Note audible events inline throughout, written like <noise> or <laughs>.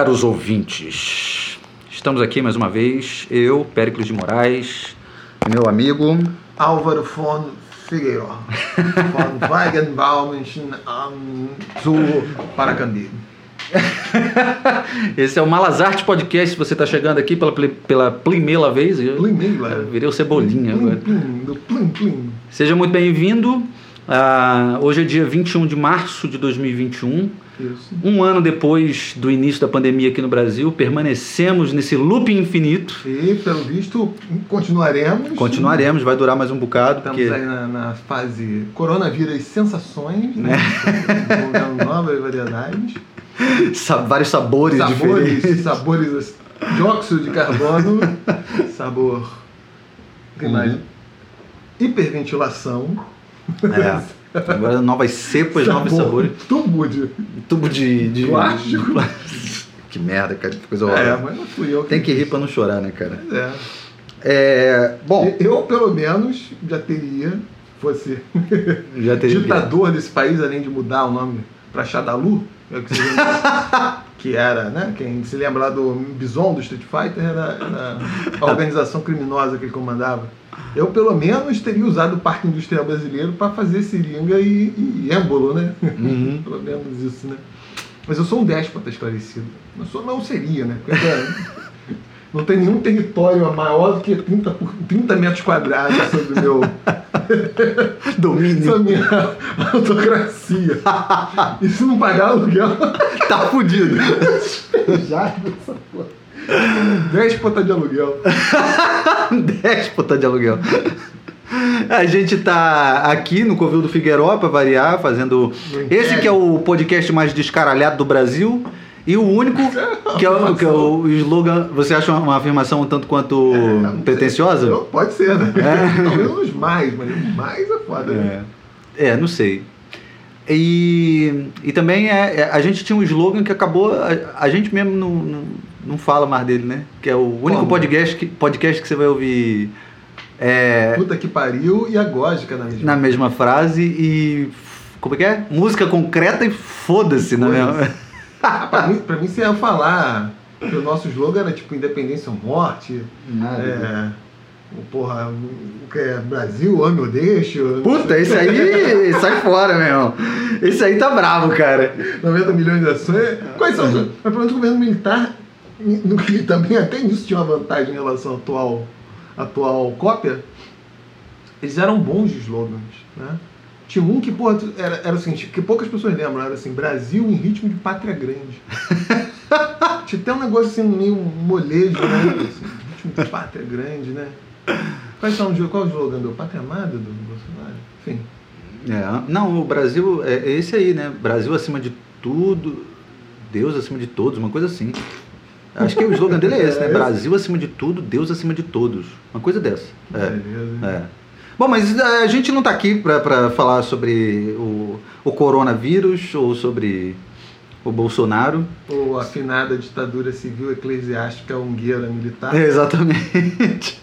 Caros ouvintes. Estamos aqui mais uma vez, eu, Péricles de Moraes, meu amigo. Álvaro von Figueiredo, <laughs> von Weigenbaum um, zu Paracambi. <laughs> Esse é o Malazarte Podcast. Se você está chegando aqui pela, pela primeira vez, eu Primeira. virei o Cebolinha Plim, agora. plim, plim, plim. Seja muito bem-vindo. Ah, hoje é dia 21 de março de 2021. Isso. Um ano depois do início da pandemia aqui no Brasil, permanecemos nesse loop infinito. E, pelo visto, continuaremos. Continuaremos, vai durar mais um bocado, Estamos porque aí na, na fase coronavírus sensações, né? Desenvolvendo novas variedades. <laughs> sa- vários sabores, Sabores, diferentes. sabores dióxido de carbono, sabor. Uhum. Hiperventilação. É. <laughs> Agora novas cepas, novos sabores. Tubo de. Tubo de, de Plástico. que merda, cara, que coisa É, horrorosa. mas não fui eu que Tem que rir pra não chorar, né, cara? É. É, bom, Eu, pelo menos, já teria, fosse <laughs> já teve ditador desse país, além de mudar o nome pra Shadalu, é que, <laughs> que era, né? Quem se lembra lá do Bison do Street Fighter era, era a <laughs> organização criminosa que ele comandava. Eu, pelo menos, teria usado o Parque Industrial Brasileiro para fazer seringa e, e êmbolo, né? Uhum. <laughs> pelo menos isso, né? Mas eu sou um déspota esclarecido. Eu sou, não seria, né? Porque, cara, <laughs> não tem nenhum território maior do que 30, por, 30 metros quadrados sobre o meu, <laughs> domínio. essa minha autocracia. E se não pagar aluguel, Tá fudido. já essa porra. <laughs> Déspota de aluguel. <laughs> Déspota de aluguel. A gente tá aqui no Covil do Figueiró pra variar, fazendo esse que é o podcast mais descaralhado do Brasil e o único que é o, que é o slogan. Você acha uma afirmação um tanto quanto não pretensiosa? Pode ser, né? É. <laughs> Talvez os mais, mas mais é foda, né? É, é, não sei. E, e também é, é, a gente tinha um slogan que acabou. A, a gente mesmo não, não, fala mais dele, né? Que é o único Como? podcast que, podcast que você vai ouvir é, Puta que pariu e a na mesma. na mesma frase e. Como é que é? Música concreta e foda-se, na Foda-se. mesma. <laughs> Ah, pra, mim, pra mim, você ia falar que o nosso slogan era tipo independência ou morte. Nada. É, o porra, o que é Brasil, ame ou deixo. Puta, esse aí <laughs> sai fora, meu irmão. Esse aí tá bravo, cara. 90 milhões de ações. Quais são os. Mas pelo menos o governo militar, no que também até nisso tinha uma vantagem em relação à atual, atual cópia, eles eram bons de slogans, né? Tinha um que, porra, era, era o seguinte, que poucas pessoas lembram, era assim, Brasil em ritmo de pátria grande. <laughs> Tinha até um negócio assim, meio molejo, né? Assim, ritmo de pátria grande, né? Quais são qual é o slogan do Pátria Amada do Bolsonaro? Enfim. É, não, o Brasil é é esse aí, né? Brasil acima de tudo, Deus acima de todos, uma coisa assim. Acho que o slogan dele é esse, né? É? Brasil acima de tudo, Deus acima de todos. Uma coisa dessa. É. Beleza. é. Bom, mas a gente não tá aqui pra falar sobre o, o coronavírus ou sobre o Bolsonaro. Ou a afinada ditadura civil eclesiástica ungueira militar. Exatamente.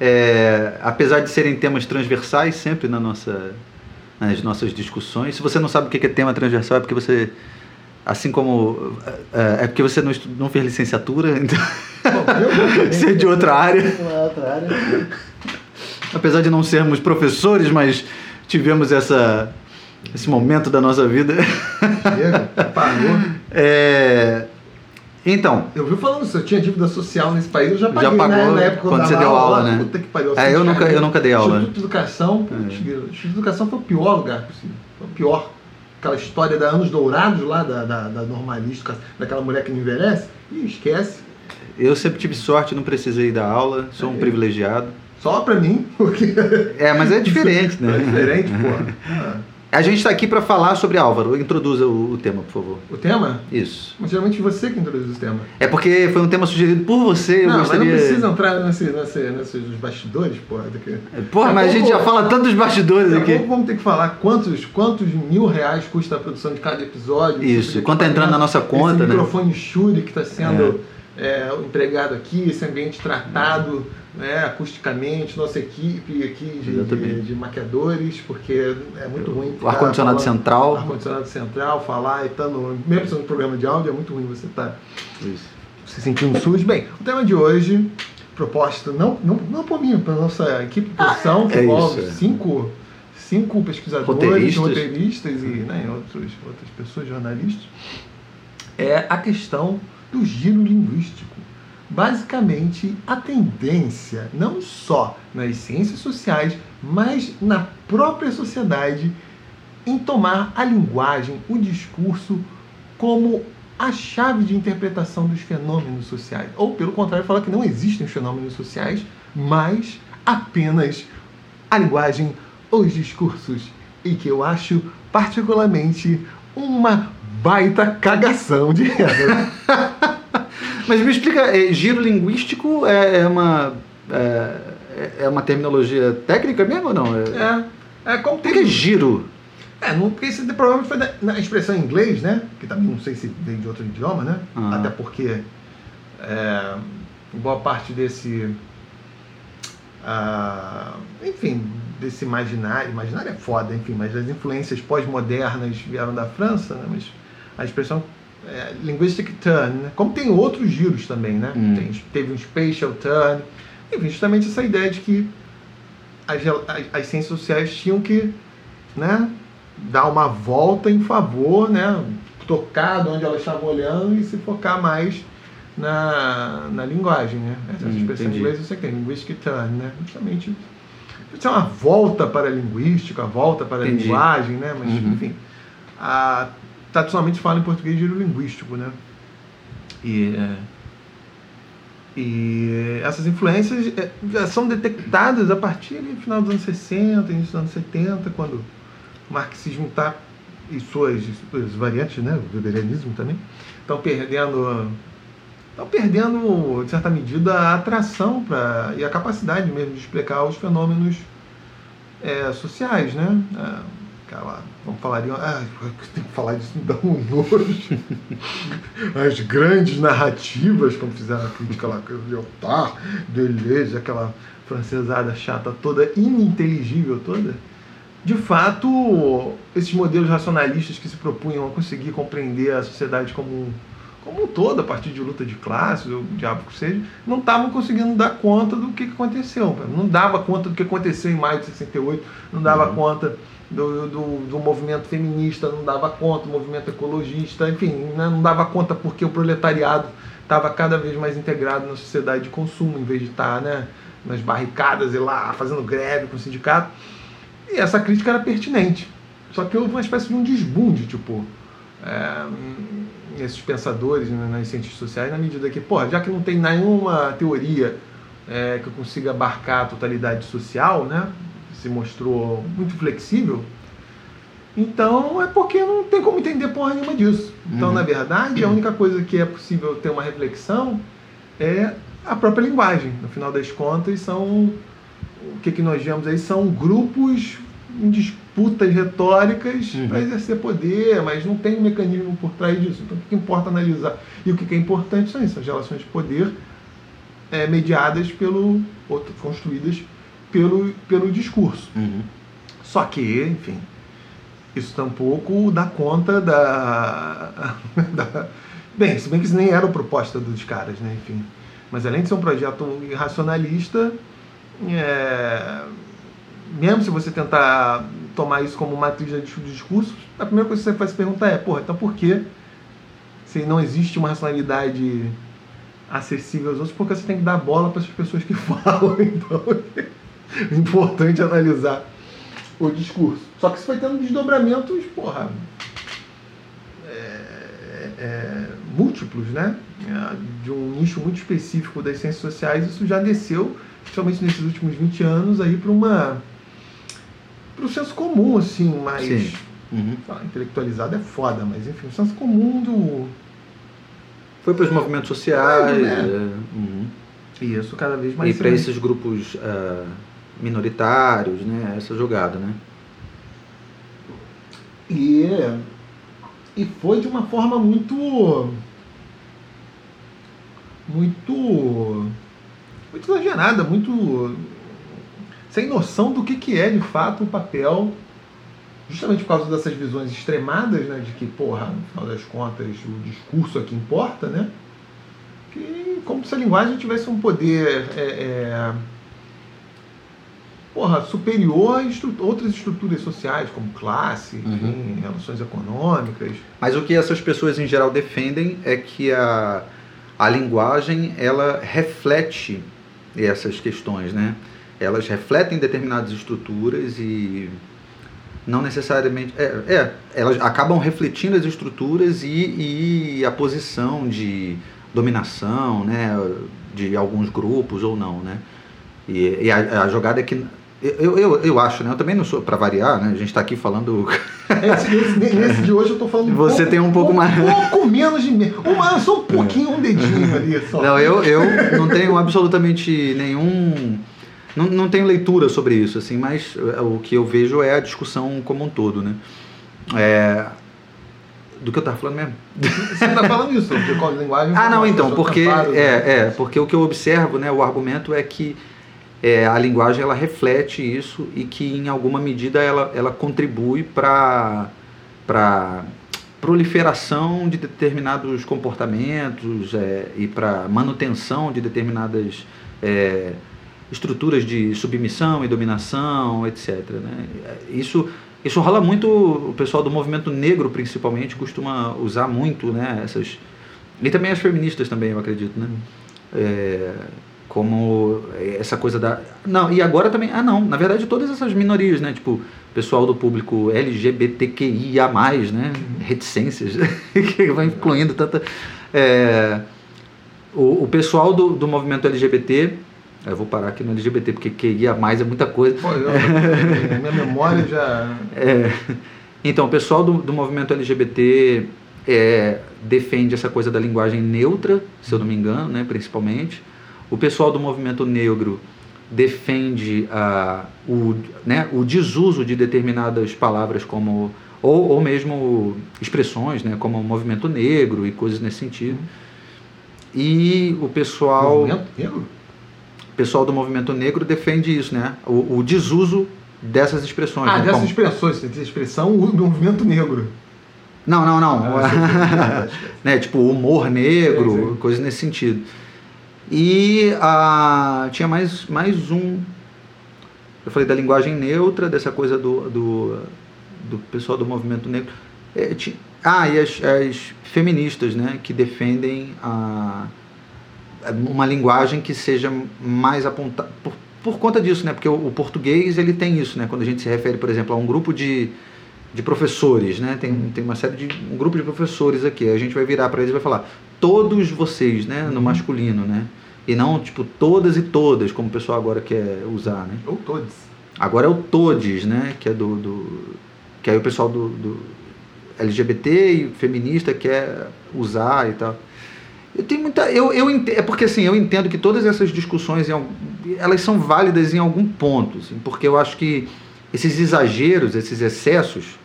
É, apesar de serem temas transversais sempre na nossa, nas nossas discussões. Se você não sabe o que é tema transversal, é porque você, assim como. É, é porque você não, estu- não fez licenciatura, <laughs> então Bom, <laughs> você é de outra área. outra área. Apesar de não sermos professores, mas tivemos essa, esse momento da nossa vida. Chega, parou. <laughs> É, então, Eu vi falando isso, eu tinha dívida social nesse país, eu já paguei, Já pagou né? Na época quando você deu aula, né? Puta que pariu. É, eu nunca- eu nunca dei aula. Instituto de Educação, É. Instituto de Educação foi o pior lugar possível. Foi o pior. Aquela história da Anos Dourados lá, da, da, da normalística, daquela mulher que não envelhece, Ih, esquece. eu sempre tive sorte, não precisei dar aula, sou um É. privilegiado. Só pra mim, <laughs> porque É, mas é diferente, <laughs> né? é diferente, porra. <laughs> Ah, A gente está aqui para falar sobre Álvaro. Introduza o, o tema, por favor. O tema? Isso. Mas geralmente você que introduz o tema. É porque foi um tema sugerido por você. Eu não, gostaria... mas não precisa entrar nesse, nesse, nesses bastidores, porra. Daqui. Porra, mas a gente já fala tanto dos bastidores a aqui. pouco vamos ter que falar quantos, quantos mil reais custa a produção de cada episódio. Isso, quanto tá entrando na nossa conta, esse né? microfone Shure que está sendo é, empregado aqui, esse ambiente tratado né, acusticamente, nossa equipe aqui de, de, de maquiadores, porque é muito ruim. O ar-condicionado falando- central. Ar-condicionado central, falar e estando. Mesmo sendo um programa de áudio, é muito ruim você estar Isso. se sentindo sujo. Bem, o tema de hoje, proposta não, não, não por mim, pela nossa equipe de produção, que é envolve isso, é. cinco, cinco pesquisadores, Roteiristas. roteiristas, e né, outros, outras pessoas, jornalistas, é a questão do giro linguístico. Basicamente, a tendência, não só nas ciências sociais, mas na própria sociedade, em tomar a linguagem, o discurso, como a chave de interpretação dos fenômenos sociais. Ou, pelo contrário, falar que não existem os fenômenos sociais, mas apenas a linguagem, os discursos. E que eu acho particularmente uma baita cagação de regra. <laughs> Mas me explica, é, giro linguístico é, é uma. É, é uma terminologia técnica mesmo ou não? É, É, é como Por que giro? É, não, porque isso provavelmente foi na, na expressão em inglês, né? Que também não sei se veio de outro idioma, né? Ah. Até porque é, boa parte desse. ah, enfim, desse imaginário. Imaginário é foda, enfim, mas as influências pós-modernas vieram da França, né? Mas a expressão é, linguistic turn, né? como tem outros giros também, né? Hum. Tem- teve um spatial turn. Enfim, justamente essa ideia de que as, as, as ciências sociais tinham que né, dar uma volta em favor, né, tocar de onde elas estavam olhando e se focar mais na, na linguagem. Né? Essa Hum, expressão em inglês você tem, linguistic turn, né? justamente isso é uma volta para a linguística, a volta para a Entendi. linguagem, né? mas Uhum. enfim, a, tradicionalmente fala em português giro linguístico, né? E, é, e essas influências é, são detectadas a partir do final dos anos 60, início dos anos 70, quando o marxismo está e suas, suas variantes, né, o weberianismo também, estão perdendo estão perdendo, de certa medida, a atração pra, e a capacidade mesmo de explicar os fenômenos é, sociais, né? Ah, Aquela, vamos falar, ah, tem que falar disso, me dá um nojo. As grandes narrativas, como fizeram a crítica lá, que o Lyotard, Deleuze, aquela francesada chata toda, ininteligível toda. De fato, esses modelos racionalistas que se propunham a conseguir compreender a sociedade como um, como um todo, a partir de luta de classes, ou o diabo que seja, não estavam conseguindo dar conta do que que aconteceu. Não dava conta do que aconteceu em maio de 68, não dava Uhum. conta do, do, do movimento feminista, não dava conta do movimento ecologista, enfim, né, não dava conta porque o proletariado estava cada vez mais integrado na sociedade de consumo, em vez de estar né, nas barricadas e lá fazendo greve com o sindicato. E essa crítica era pertinente. Só que houve uma espécie de um desbunde, tipo, é, esses pensadores né, nas ciências sociais, na medida que, pô, já que não tem nenhuma teoria é, que consiga abarcar a totalidade social, né, se mostrou muito flexível, então é porque não tem como entender porra nenhuma disso. Então, Uhum. na verdade, a única coisa que é possível ter uma reflexão é a própria linguagem. No final das contas, são o que, que nós vemos aí são grupos em disputas retóricas Uhum. para exercer poder, mas não tem um mecanismo por trás disso. Então, o que, que importa analisar? E o que, que é importante são isso, as relações de poder é, mediadas pelo, ou construídas pelo, pelo discurso. Uhum. Só que, enfim, isso tampouco dá conta da, <laughs> da- Bem, se bem que isso nem era a proposta dos caras, né? Enfim. Mas além de ser um projeto racionalista, é, mesmo se você tentar tomar isso como matriz de discurso, a primeira coisa que você faz se perguntar é, porra, então por que se não existe uma racionalidade acessível aos outros, porque você tem que dar bola para essas pessoas que <laughs> falam, então <laughs> <laughs> importante analisar o discurso. Só que isso foi tendo desdobramentos, porra, é, é, múltiplos, né? É, De um nicho muito específico das ciências sociais, isso já desceu, principalmente nesses últimos 20 anos, aí para uma para o senso comum, assim, mais Sim. Uhum. lá, intelectualizado é foda, mas enfim, o senso comum do Foi para os movimentos sociais. É, é, uhum. e isso cada vez mais E para esses grupos ah, minoritários, né? Essa jogada, né? E, e foi de uma forma muito. Muito. muito exagerada, muito sem noção do que, que é de fato o papel, justamente por causa dessas visões extremadas, né, de que, porra, no final das contas, o discurso é que importa, né? Que como se a linguagem tivesse um poder é, é, porra, superior a estru outras estruturas sociais, como classe, Uhum. enfim, relações econômicas. Mas o que essas pessoas em geral defendem é que a, a linguagem ela reflete essas questões, né? Elas refletem determinadas estruturas e não necessariamente é, é elas acabam refletindo as estruturas e, e a posição de dominação, né? De alguns grupos ou não, né? E, e a, a jogada é que eu, eu, eu acho, né? Eu também não sou para variar, né? A gente está aqui falando <laughs> Esse, esse- nesse de hoje eu tô falando Você tem um pouco mais- Um pouco menos de mim. Uma, só um pouquinho, um dedinho ali. Só. Não, eu, eu não tenho absolutamente nenhum. Não, não tenho leitura sobre isso, assim, mas é, o que eu vejo é a discussão como um todo, né? É, Do que eu tava falando mesmo? Você tá falando isso, de qual linguagem? Ah, não, então, porque né? é, é, porque o que eu observo, né, o argumento é que é, a linguagem ela reflete isso e que em alguma medida ela, ela contribui para para proliferação de determinados comportamentos é, e para manutenção de determinadas é, estruturas de submissão e dominação, etc. Né? Isso isso rola muito o pessoal do movimento negro principalmente costuma usar muito, né, essas e também as feministas também, eu acredito, né? É, como essa coisa da. Não, e agora também. Ah, não. Na verdade, todas essas minorias, né? Tipo, pessoal do público LGBTQIA, né? Reticências, <laughs> que vai incluindo tanta. É, o, o pessoal do, do movimento LGBT. Eu vou parar aqui no LGBT, porque QIA é muita coisa. Pô, eu, minha memória já. <laughs> É, então, o pessoal do, do movimento LGBT é, defende essa coisa da linguagem neutra, se eu não me engano, né, principalmente. O pessoal do movimento negro defende a, o, né, o desuso de determinadas palavras como ou, ou mesmo expressões, né, como movimento negro e coisas nesse sentido. E o pessoal Movimento negro? o pessoal do movimento negro defende isso, né? O, o desuso dessas expressões. Ah, né? dessas Como- expressões, expressão, o movimento negro. Não, não, não. Ah, <laughs> né? Tipo, humor negro, sim. coisas nesse sentido. E ah, tinha mais, mais um. Eu falei da linguagem neutra, dessa coisa do, do, do pessoal do movimento negro. É, ah, e as, as feministas, né? Que defendem a, uma linguagem que seja mais apontada. Por, por conta disso, né? Porque o, o português ele tem isso, né? Quando a gente se refere, por exemplo, a um grupo de, de professores, né? Tem, tem uma série de um grupo de professores aqui. A gente vai virar para eles e vai falar todos vocês, né? No Uhum. masculino, né? E não tipo todas e todas, como o pessoal agora quer usar, né? Ou todos. Agora é o todes, né? Que é do, do que aí o pessoal do, do LGBT e feminista quer usar e tal. Eu tenho muita, eu, eu é porque assim eu entendo que todas essas discussões elas são válidas em algum ponto, assim, porque eu acho que esses exageros, esses excessos,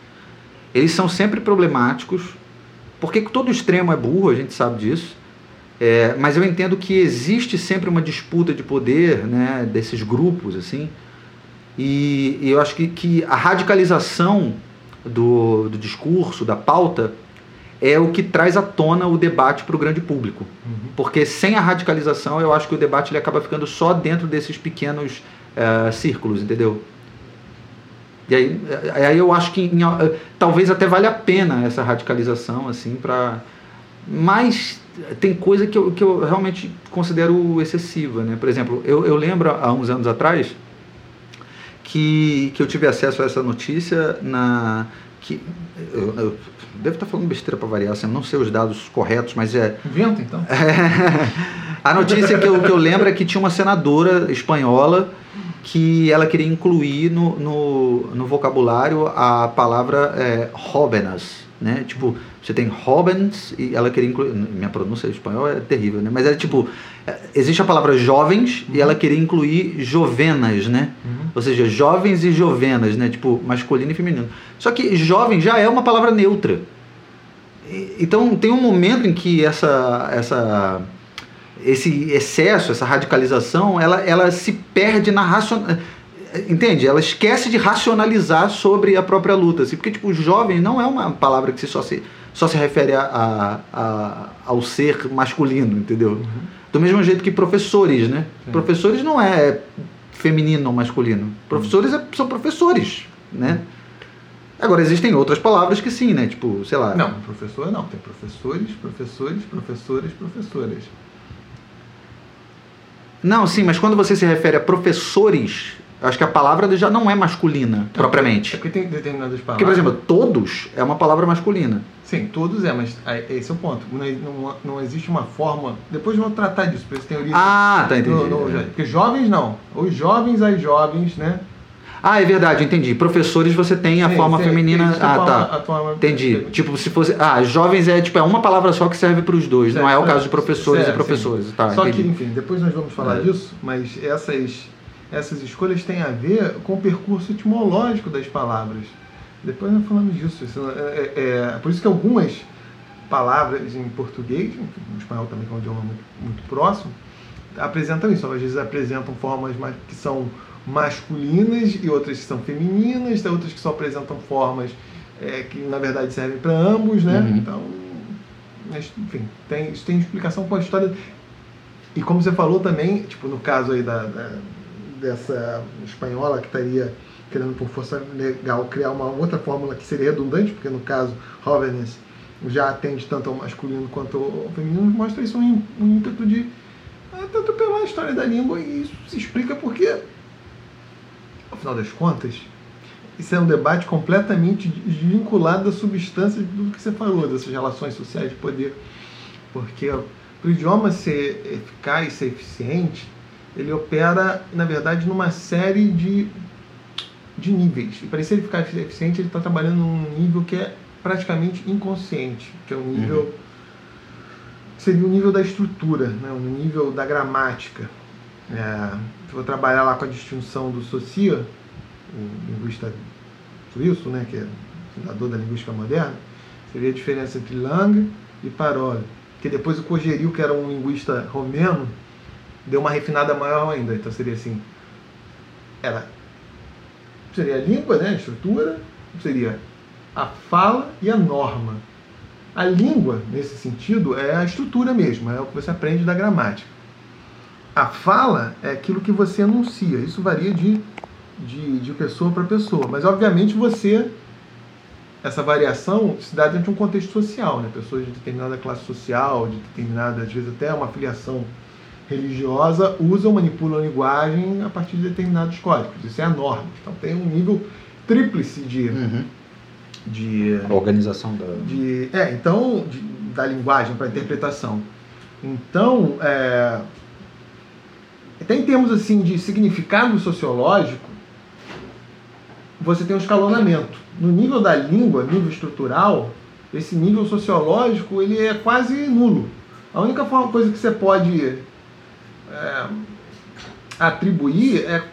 eles são sempre problemáticos, porque todo extremo é burro, a gente sabe disso. É, mas eu entendo que existe sempre uma disputa de poder, né, desses grupos, assim, e, e eu acho que, que a radicalização do, do discurso, da pauta, é o que traz à tona o debate para o grande público. Porque sem a radicalização, eu acho que o debate ele acaba ficando só dentro desses pequenos eh, círculos, entendeu? E aí, eh, aí eu acho que em- eh, talvez até valha a pena essa radicalização, assim, para. Mas tem coisa que eu, que eu realmente considero excessiva, né? Por exemplo, eu, eu lembro há uns anos atrás que, que eu tive acesso a essa notícia na. Que, eu, eu devo estar falando besteira para variar, assim, eu não sei os dados corretos, mas é. Inventa, então. <laughs> a notícia que eu, que eu lembro é que tinha uma senadora espanhola que ela queria incluir no, no, no vocabulário a palavra é, jóvenes, né? Tipo, você tem jóvenes e ela queria incluir... Minha pronúncia em espanhol é terrível, né? Mas é tipo, é, existe a palavra jovens e ela queria incluir jovenas, né? Ou seja, jovens e jovenas, né? Tipo, masculino e feminino. Só que jovem já é uma palavra neutra. E- Então tem um momento em que essa, essa esse excesso, essa radicalização, ela, ela se perde na racion... Entende? Ela esquece de racionalizar sobre a própria luta. Assim, porque, tipo, jovem não é uma palavra que só se, só se refere a, a, a ao ser masculino, entendeu? Uhum. Do mesmo jeito que professores, né? Sim. Professores não é feminino ou masculino. Professores é, são professores, né? Agora, existem outras palavras que sim, né? Tipo, sei lá. Não, professor não. Tem professores, professores, professores, professores. Não, sim, mas quando você se refere a professores, acho que a palavra já não é masculina, é propriamente. É porque tem determinadas palavras. Porque, por exemplo, todos é uma palavra masculina. Sim, todos é, mas esse é o ponto. Não, não, existe uma forma. Depois vamos tratar disso, porque tem origem. Ah, tá, entendi. No, no, porque jovens não. Os jovens, as jovens, né? Ah, é verdade, entendi. Professores você tem a forma feminina. ah, forma, tá. Forma... Entendi. Tipo, se fosse. Ah, jovens é tipo é uma palavra só que serve para os dois. Certo, não é o caso de professores certo, e professores. Tá, só entendi. que, enfim, depois nós vamos falar é. disso, mas essas, essas escolhas têm a ver com o percurso etimológico das palavras. Depois nós falamos disso. Isso é, é, é, por isso que algumas palavras em português, no espanhol também, que é um idioma muito, muito próximo, apresentam isso. Às vezes apresentam formas mais, que são masculinas e outras que são femininas, tem outras que só apresentam formas é, que na verdade servem para ambos, né? Uhum. Então, enfim, tem, isso tem explicação com a história. E como você falou também, tipo, no caso aí da, da dessa espanhola que estaria querendo por força legal criar uma outra fórmula que seria redundante, porque no caso Hoverness já atende tanto ao masculino quanto ao feminino, mostra isso um, ímpeto de é, tanto pela história da língua e isso se explica porque ao final das contas, isso é um debate completamente desvinculado da substância do que você falou, dessas relações sociais de poder. Porque para o idioma ser eficaz, ser eficiente, ele opera, na verdade, numa série de, de níveis. E para ser eficaz e eficiente, ele está trabalhando num nível que é praticamente inconsciente, que é o nível. Uhum. seria o nível da estrutura, né? o nível da gramática. É, for trabalhar lá com a distinção do Saussure, o linguista suíço, né, que é fundador da linguística moderna, seria a diferença entre Lang e Parole. Que depois o Cogeril, que era um linguista romeno, deu uma refinada maior ainda. Então seria assim, ela seria a língua, né, a estrutura, seria a fala e a norma. A língua, nesse sentido, é a estrutura mesmo, é o que você aprende da gramática. A fala é aquilo que você anuncia. Isso varia de, de, de pessoa para pessoa. Mas, obviamente, você. Essa variação se dá dentro de um contexto social, né? Pessoas de determinada classe social, de determinada, às vezes até uma filiação religiosa, usam, manipulam a linguagem a partir de determinados códigos. Isso é a norma. Então tem um nível tríplice de. Uhum. de a organização da. De, é, então, de, da linguagem para interpretação. Então, é, até em termos assim de significado sociológico, você tem um escalonamento. No nível da língua, nível estrutural, esse nível sociológico ele é quase nulo. A única forma, coisa que você pode é, atribuir é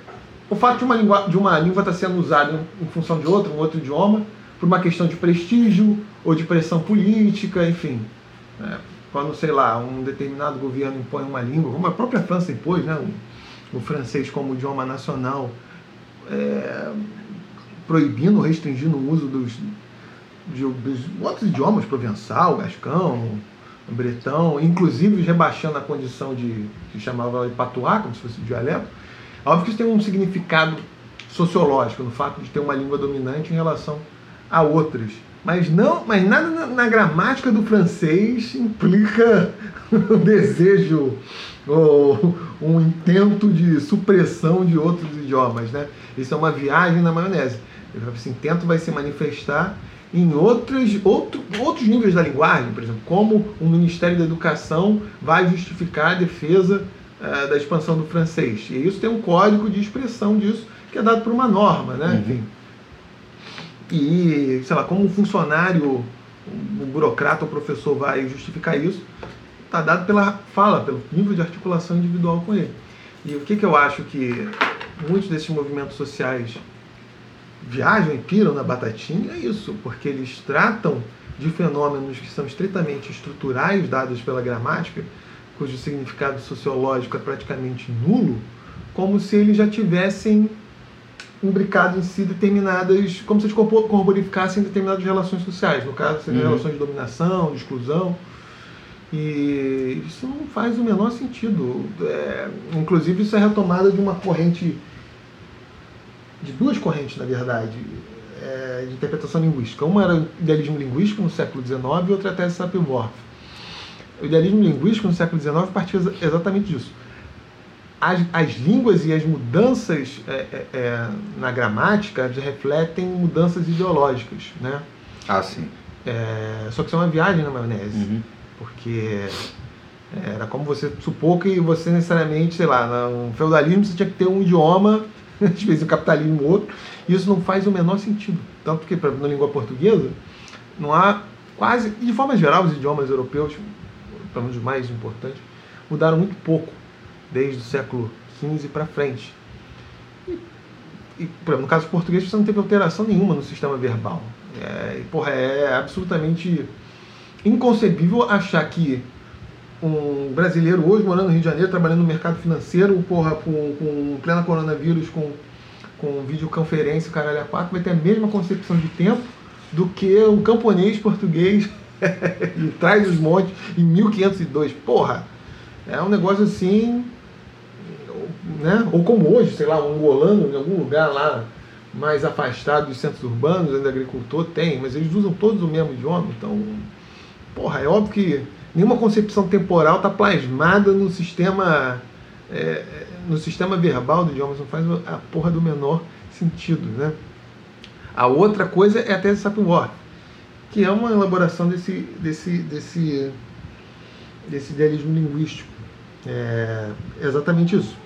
o fato de uma língua, de uma língua estar sendo usada em, função de outra, um outro idioma, por uma questão de prestígio ou de pressão política, enfim. É, quando, sei lá, um determinado governo impõe uma língua, como a própria França impôs, né, o, o francês como idioma nacional, é, proibindo, restringindo o uso dos, de, dos outros idiomas, provençal, gascão, bretão, inclusive rebaixando a condição de, que chamava de patuá, como se fosse dialeto. Óbvio que isso tem um significado sociológico, no fato de ter uma língua dominante em relação a outras. Mas não, mas nada na, na gramática do francês implica <laughs> um desejo ou um intento de supressão de outros idiomas, né? Isso é uma viagem na maionese. Esse intento vai se manifestar em outros, outro, outros níveis da linguagem, por exemplo, como o Ministério da Educação vai justificar a defesa uh, da expansão do francês. E isso tem um código de expressão disso, que é dado por uma norma, né? Uhum. Enfim, e, sei lá, como um funcionário, um burocrata ou professor vai justificar isso, está dado pela fala, pelo nível de articulação individual com ele. E o que, que eu acho que muitos desses movimentos sociais viajam e piram na batatinha é isso, porque eles tratam de fenômenos que são estritamente estruturais dados pela gramática cujo significado sociológico é praticamente nulo, como se eles já tivessem imbricado em si determinadas, como se eles corporificassem determinadas relações sociais, no caso, seriam Uhum. relações de dominação, de exclusão. E isso não faz o menor sentido. É, inclusive, isso é retomada de uma corrente, de duas correntes, na verdade, é, de interpretação linguística. Uma era o idealismo linguístico no século XIX e outra é a tese Sapir-Whorf. O idealismo linguístico no século XIX partia exa- exatamente disso. As, as línguas e as mudanças é, é, é, na gramática refletem mudanças ideológicas, né? Ah, sim. É, só que isso é uma viagem na maionese Uhum. porque era como você supor que você necessariamente, sei lá, no feudalismo você tinha que ter um idioma, <laughs> às vezes no capitalismo outro, e isso não faz o menor sentido. Tanto que, exemplo, na língua portuguesa, não há quase, e de forma geral, os idiomas europeus, pelo menos os mais importantes, mudaram muito pouco desde o século XV para frente. E, e, no caso português, você não teve alteração nenhuma no sistema verbal. É, porra, é absolutamente inconcebível achar que um brasileiro hoje morando no Rio de Janeiro, trabalhando no mercado financeiro, porra, com, com plena coronavírus, com, com videoconferência, caralho a quatro, vai ter a mesma concepção de tempo do que o camponês português em Trás dos Montes em 1502. Porra, é um negócio assim, né? Ou como hoje, sei lá, um angolano em algum lugar lá mais afastado dos centros urbanos, ainda agricultor, tem, mas eles usam todos o mesmo idioma, então, porra, é óbvio que nenhuma concepção temporal está plasmada no sistema é, no sistema verbal do idioma, não faz a porra do menor sentido, né? A outra coisa é a tese Sapir-Whorf, que é uma elaboração desse, desse, desse, desse idealismo linguístico. É exatamente isso.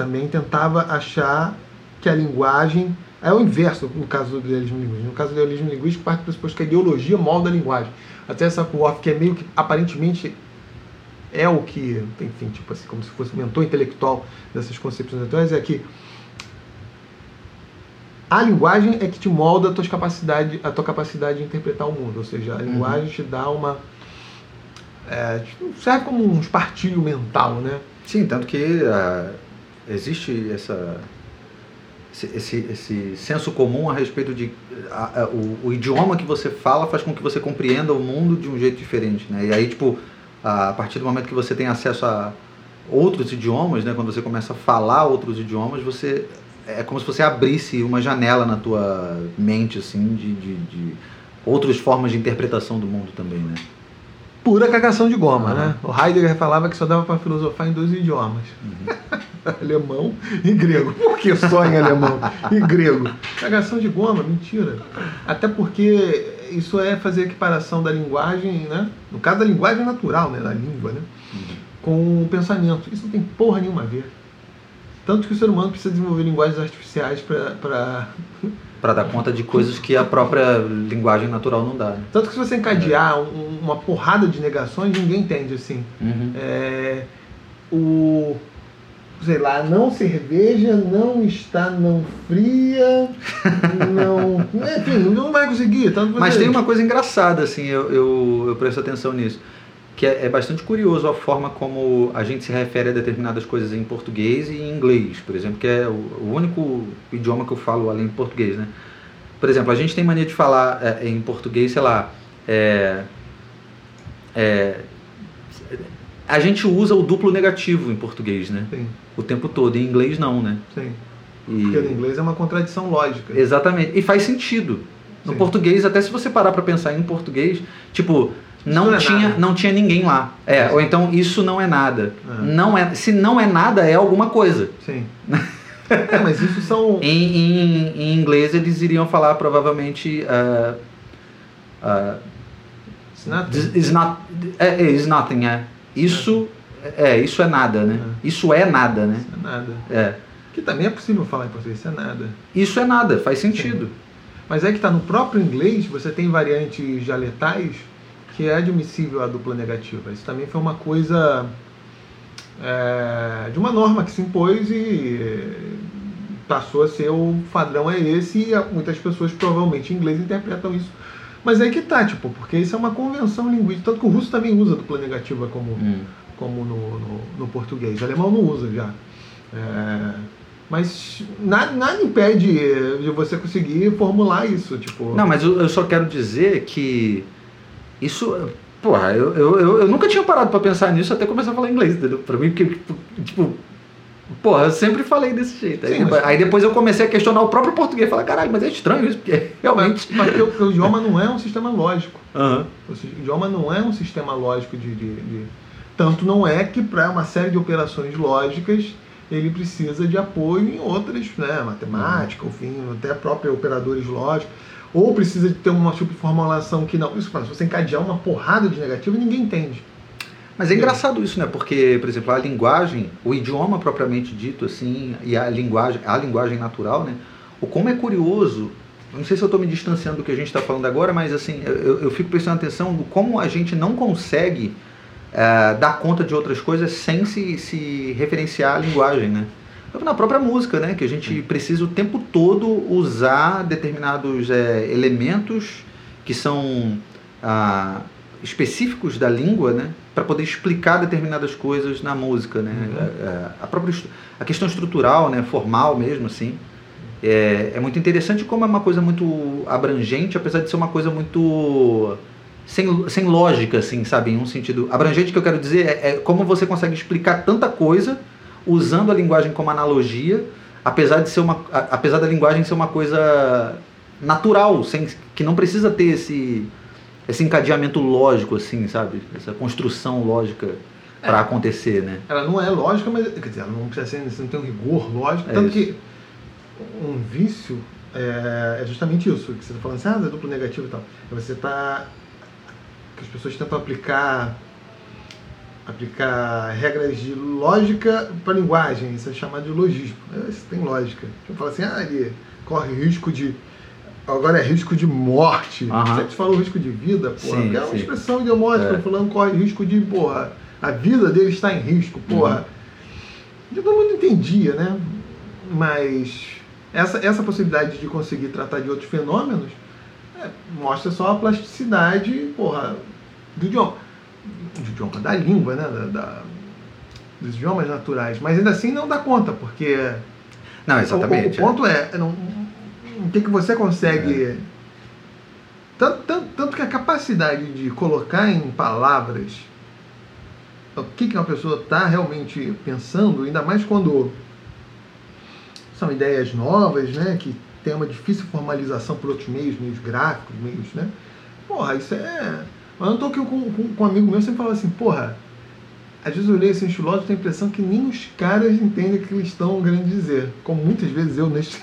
Também tentava achar que a linguagem é o inverso no caso do idealismo linguístico. No caso do idealismo linguístico, parte do pressuposto que a ideologia molda a linguagem. Até essa Sapir-Whorf, que é meio que, aparentemente, é o que, enfim, tipo assim, como se fosse o mentor intelectual dessas concepções atuais, é que a linguagem é que te molda a tua capacidade, a tua capacidade de interpretar o mundo. Ou seja, a linguagem te dá uma. É, serve como um espartilho mental, né? Sim, tanto que ah, existe essa, esse, esse, senso comum a respeito de a- a- o, o idioma que você fala faz com que você compreenda o mundo de um jeito diferente, né? E aí, tipo, a partir do momento que você tem acesso a outros idiomas, né? Quando você começa a falar outros idiomas, você é como se você abrisse uma janela na tua mente, assim, de, de, de outras formas de interpretação do mundo também, né? Pura cagação de goma, Aham. né? O Heidegger falava que só dava para filosofar em dois idiomas. <laughs> alemão e grego. Por que só em alemão e grego? Cagação de goma, mentira. Até porque isso é fazer a equiparação da linguagem, né? No caso da linguagem natural, né? Da língua, né? Com o pensamento. Isso não tem porra nenhuma a ver. Tanto que o ser humano precisa desenvolver linguagens artificiais para Para dar conta de coisas que a própria linguagem natural não dá. Né? Tanto que se você encadear um- uma porrada de negações, ninguém entende assim. Uhum. É, o. Sei lá, não cerveja, não está não fria, <laughs> não. Enfim, não vai conseguir. Mas tem uma coisa engraçada, assim, eu, eu, eu presto atenção nisso. Que é, é bastante curioso a forma como a gente se refere a determinadas coisas em português e em inglês, por exemplo, que é o, o único idioma que eu falo além de português, né? Por exemplo, a gente tem mania de falar é, em português, sei lá, é, é, a gente usa o duplo negativo em português, né? Sim, O tempo todo. Em inglês não, né? sim. E- Porque no inglês é uma contradição lógica. Exatamente. E faz sentido. No Sim. português, até se você parar pra pensar em português, tipo, não, não é tinha, nada. não tinha ninguém lá. É, ou então isso não é nada. É. Não é, se não é nada, é alguma coisa. Sim. <laughs> é, mas isso são. Em, em, em inglês eles iriam falar provavelmente uh, uh, Nada. this is not é, é, is nothing, é. Isso é, isso é nada, né? Isso é nada, né? Isso é nada. É. Que também é possível falar em português, isso é nada. Isso é nada, faz sentido. Mas é que está no próprio inglês, você tem variantes dialetais que é admissível a dupla negativa. Isso também foi uma coisa é, de uma norma que se impôs e passou a ser o padrão é esse e muitas pessoas provavelmente em inglês interpretam isso. Mas é que tá, tipo, porque isso é uma convenção linguística, tanto que o russo também usa dupla negativa como, Hum. como no, no, no português. O alemão não usa já. É, mas nada, nada impede de você conseguir formular isso. Tipo... Não, mas eu, eu só quero dizer que isso. Porra, eu, eu, eu, nunca tinha parado para pensar nisso até começar a falar inglês, entendeu? Pra mim, porque, tipo, Porra, eu sempre falei desse jeito. Sim, aí, mas... aí, depois eu comecei a questionar o próprio português. Falar, caralho, mas é estranho isso, porque <laughs> realmente. Mas, mas porque o, idioma não é um sistema lógico. Uhum. O idioma não é um sistema lógico de. de, de... Tanto não é que para uma série de operações lógicas ele precisa de apoio em outras, né? Matemática, uhum. enfim, até próprios operadores lógicos. Ou precisa de ter uma tipo de formulação que não. Isso, se você encadear uma porrada de negativo, ninguém entende. Mas é engraçado isso, né? Porque, por exemplo, a linguagem, o idioma propriamente dito, assim, e a linguagem, a linguagem natural, né? O como é curioso, não sei se eu estou me distanciando do que a gente está falando agora, mas assim, eu, eu, fico prestando atenção no como a gente não consegue uh, dar conta de outras coisas sem se, se referenciar à linguagem, né? Na própria música, né? Que a gente precisa o tempo todo usar determinados é, elementos que são ah, específicos da língua, né? para poder explicar determinadas coisas na música, né? Uhum. A, é, é, a, própria a questão estrutural, né? Formal mesmo, assim. É, é muito interessante como é uma coisa muito abrangente, apesar de ser uma coisa muito sem, sem lógica, assim, sabe? Em um sentido abrangente que eu quero dizer é, é como você consegue explicar tanta coisa usando a linguagem como analogia, apesar de ser uma, apesar da linguagem ser uma coisa natural, sem que não precisa ter esse esse encadeamento lógico, assim, sabe? Essa construção lógica é. para acontecer, né? Ela não é lógica, mas quer dizer, ela não precisa ser, não tem um rigor lógico, é tanto isso. que um vício é, é, justamente isso, que você está falando assim, ah, é duplo negativo e tal. É você está que as pessoas tentam aplicar aplicar regras de lógica para linguagem, isso é chamado de logismo. Isso tem lógica. Você fala assim, ah, ele corre risco de agora é risco de morte. Uhum. Você falou risco de vida, porra, sim, é uma sim. expressão ideológica, é. falando corre risco de, porra, a vida dele está em risco, porra. Uhum. Todo mundo entendia, né? Mas essa, essa possibilidade de conseguir tratar de outros fenômenos é, mostra só a plasticidade, porra, do idioma. Do idioma, da língua, né? Da, da, dos idiomas naturais. Mas ainda assim não dá conta, porque. Não, exatamente. O, o, o ponto é, é não, o que, que você consegue. É. Tanto, tanto, tanto que a capacidade de colocar em palavras o que, que uma pessoa está realmente pensando, ainda mais quando são ideias novas, né, que tem uma difícil formalização por outros meios, meios gráficos, meios, né? Porra, isso é. Mas eu tô aqui com, com, com um amigo meu sempre fala assim, porra, às vezes eu leio esses filósofos e tenho a impressão que nem os caras entendem o que eles estão querendo dizer. Como muitas vezes eu neste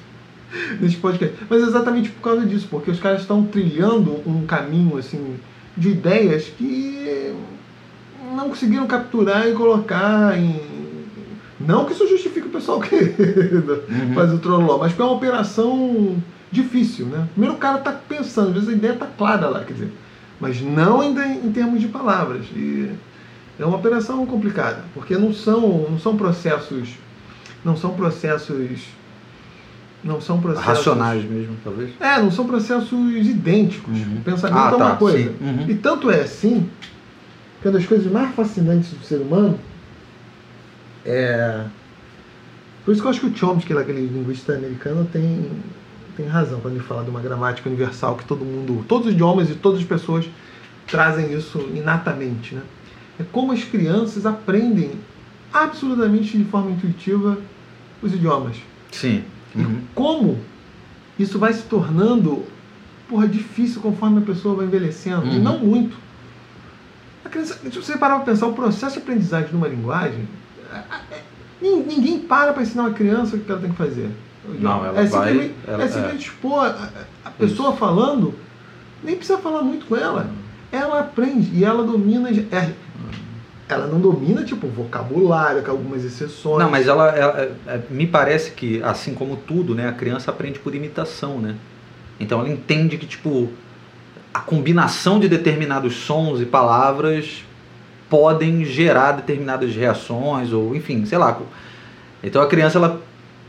<laughs> nesse podcast. Mas exatamente por causa disso, porque os caras estão trilhando um caminho assim de ideias que não conseguiram capturar e colocar em. Não que isso justifique o pessoal <laughs> que uhum. faz o trolló, mas que é uma operação difícil, né? Primeiro o cara está pensando, às vezes a ideia está clara lá, quer dizer, mas não ainda em termos de palavras. E é uma operação complicada, porque não são, não são processos, não são processos não são processos. Racionais mesmo, talvez? É, não são processos idênticos. Uhum. O pensamento ah, é uma tá, coisa. Uhum. E tanto é assim que uma das coisas mais fascinantes do ser humano é. Por isso que eu acho que o Chomsky, aquele linguista americano, tem, tem razão quando ele fala de uma gramática universal que todo mundo, todos os idiomas e todas as pessoas trazem isso inatamente. Né? É como as crianças aprendem absolutamente de forma intuitiva os idiomas. Sim. Uhum. Como isso vai se tornando porra, difícil conforme a pessoa vai envelhecendo, uhum. e não muito. A criança, se você parar para pensar, o processo de aprendizagem de uma linguagem, é, é, ninguém para para ensinar uma criança o que ela tem que fazer. Não, ela é vai, simplesmente, ela, é simplesmente expor a, a pessoa falando, nem precisa falar muito com ela. Uhum. Ela aprende e ela domina. É, ela não domina, tipo, vocabulário, com algumas exceções. Não, mas ela, ela, ela, é, me parece que, assim como tudo, né, a criança aprende por imitação, né? Então ela entende que, tipo, a combinação de determinados sons e palavras podem gerar determinadas reações, ou enfim, sei lá. Então a criança, ela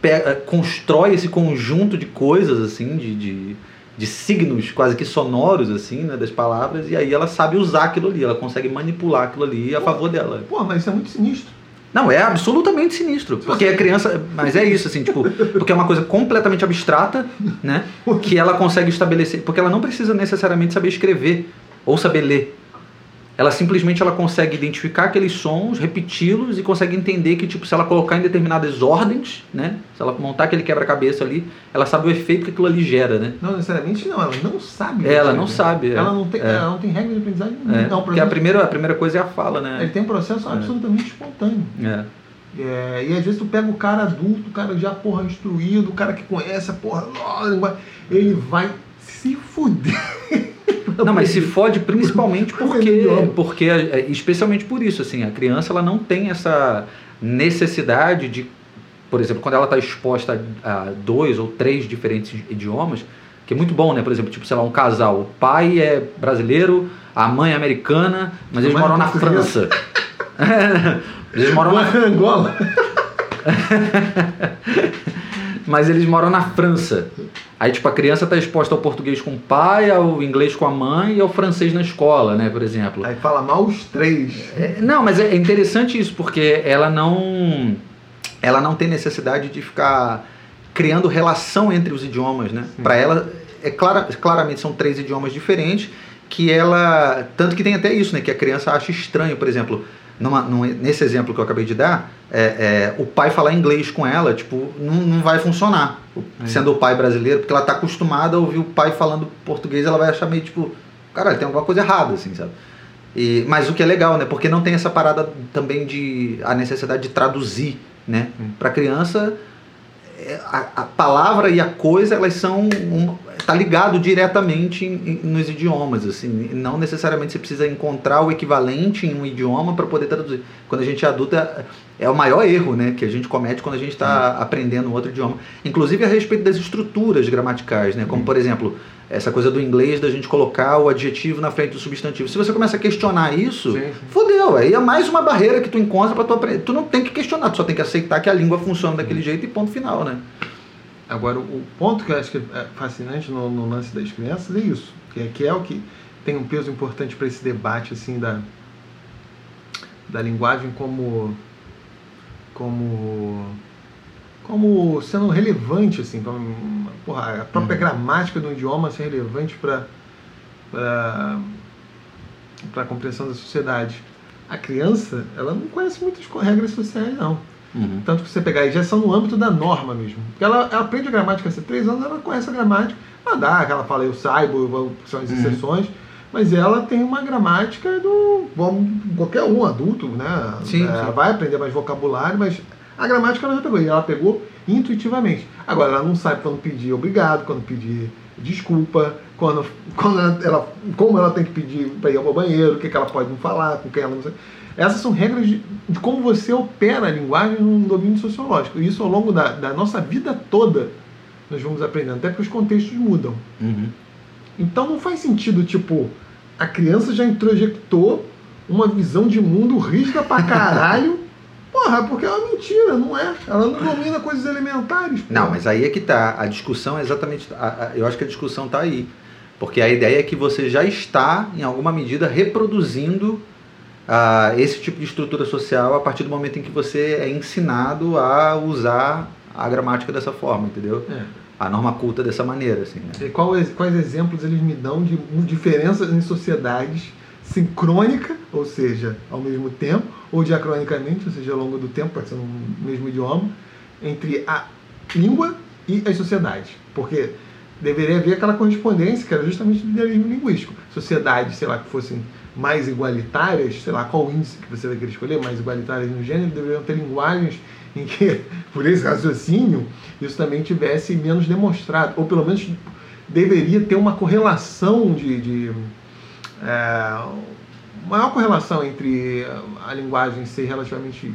pega, constrói esse conjunto de coisas, assim, de, de, de signos quase que sonoros, assim, né, das palavras, e aí ela sabe usar aquilo ali, ela consegue manipular aquilo ali a favor dela. Pô, mas isso é muito sinistro. Não, é absolutamente sinistro. Porque a criança. Mas é isso, assim, tipo, porque é uma coisa completamente abstrata, né? <laughs> Que ela consegue estabelecer. Porque ela não precisa necessariamente saber escrever ou saber ler. Ela simplesmente ela consegue identificar aqueles sons, repeti-los e consegue entender que, tipo, se ela colocar em determinadas ordens, né? Se ela montar aquele quebra-cabeça ali, ela sabe o efeito que aquilo ali gera, né? Não necessariamente não, ela não sabe. É, ela não sabe. é. Ela não tem, É. ela não tem regra de aprendizagem É, não. por porque a primeira, a primeira coisa é a fala, Ele né? tem um processo absolutamente espontâneo. É. É, e às vezes tu pega o cara adulto, o cara já porra instruído, o cara que conhece a porra, ele vai se fuder. <laughs> Não, mas se fode principalmente <laughs> porque, porque é, especialmente por isso, assim, a criança ela não tem essa necessidade de, por exemplo, quando ela está exposta a, a dois ou três diferentes idiomas, que é muito bom, né? Por exemplo, tipo, sei lá, um casal, o pai é brasileiro, a mãe é americana, mas eles mãe é moram na. França. <laughs> eles moram na Angola. <laughs> mas eles moram na França. Aí, tipo, a criança está exposta ao português com o pai, ao inglês com a mãe e ao francês na escola, né, por exemplo. Aí fala mal os três. É, não, mas é interessante isso, porque ela não, ela não tem necessidade de ficar criando relação entre os idiomas, né? Para ela, é clara, claramente são três idiomas diferentes, que ela, tanto que tem até isso, né? Que a criança acha estranho, por exemplo, numa, num- nesse exemplo que eu acabei de dar, é, é, o pai falar inglês com ela, tipo, não, não vai funcionar, É. sendo o pai brasileiro, porque ela tá acostumada a ouvir o pai falando português, ela vai achar meio tipo, caralho, tem alguma coisa errada, assim, sabe? E, mas o que é legal, né? Porque não tem essa parada também de a necessidade de traduzir, né? Hum. Para criança, é, a, a palavra e a coisa elas são um, tá ligado diretamente em- em- nos idiomas, assim. Não necessariamente você precisa encontrar o equivalente em um idioma para poder traduzir. Quando a gente é adulto é, é o maior erro, né? Que a gente comete quando a gente está aprendendo outro idioma. Inclusive a respeito das estruturas gramaticais, né? Como por exemplo essa coisa do inglês da gente colocar o adjetivo na frente do substantivo. Se você começa a questionar isso, Sim, sim. fodeu. Aí é mais uma barreira que tu encontra para tu aprender. Tu não tem que questionar, tu só tem que aceitar que a língua funciona daquele jeito e ponto final, né? Agora, o ponto que eu acho que é fascinante no, no lance das crianças é isso, que é, que é o que tem um peso importante para esse debate assim da, da linguagem como como como sendo relevante assim, porra, a própria Uhum. gramática do idioma ser relevante para para a compreensão da sociedade. A criança, ela não conhece muitas regras sociais não. Uhum. Tanto que você pegar aí, já são no âmbito da norma mesmo. Porque ela, ela aprende a gramática há três anos, ela conhece a gramática. Ela dá, que ela fala, eu saiba, eu- são as Uhum. exceções. Mas ela tem uma gramática do. Vamos, qualquer um adulto, né? Sim, Ela sim. vai aprender mais vocabulário, mas a gramática ela já pegou. E ela pegou intuitivamente. Agora, ela não sabe quando pedir obrigado, quando pedir desculpa, quando, quando ela, ela- como ela tem que pedir para ir ao banheiro, o que, que ela pode não falar, com quem ela não sabe. Essas são regras de, de como você opera a linguagem no domínio sociológico. E isso ao longo da, da nossa vida toda nós vamos aprendendo, até porque os contextos mudam. Uhum. Então não faz sentido, tipo, a criança já introjectou uma visão de mundo rígida pra caralho. <laughs> Porra, porque é uma mentira, não é? Ela não domina coisas elementares. porra. Não, mas aí é que tá. A discussão é exatamente. a- a- eu acho que a discussão tá aí. Porque a ideia é que você já está, em alguma medida, reproduzindo ah, esse tipo de estrutura social a partir do momento em que você é ensinado a usar a gramática dessa forma, entendeu? É. A norma culta dessa maneira, assim. Né? E qual ex- quais exemplos eles me dão de diferenças em sociedades sincrônica, ou seja, ao mesmo tempo, ou diacronicamente, ou seja, ao longo do tempo, pode ser no mesmo idioma, entre a língua e as sociedades. Porque deveria haver aquela correspondência que era justamente do idealismo linguístico. Sociedades, sei lá, que fossem mais igualitárias, sei lá, qual índice que você vai querer escolher, mais igualitárias no gênero, deveriam ter linguagens <laughs> em que, por esse raciocínio, isso também tivesse menos demonstrado, ou pelo menos deveria ter uma correlação de, de é, maior correlação entre a linguagem ser relativamente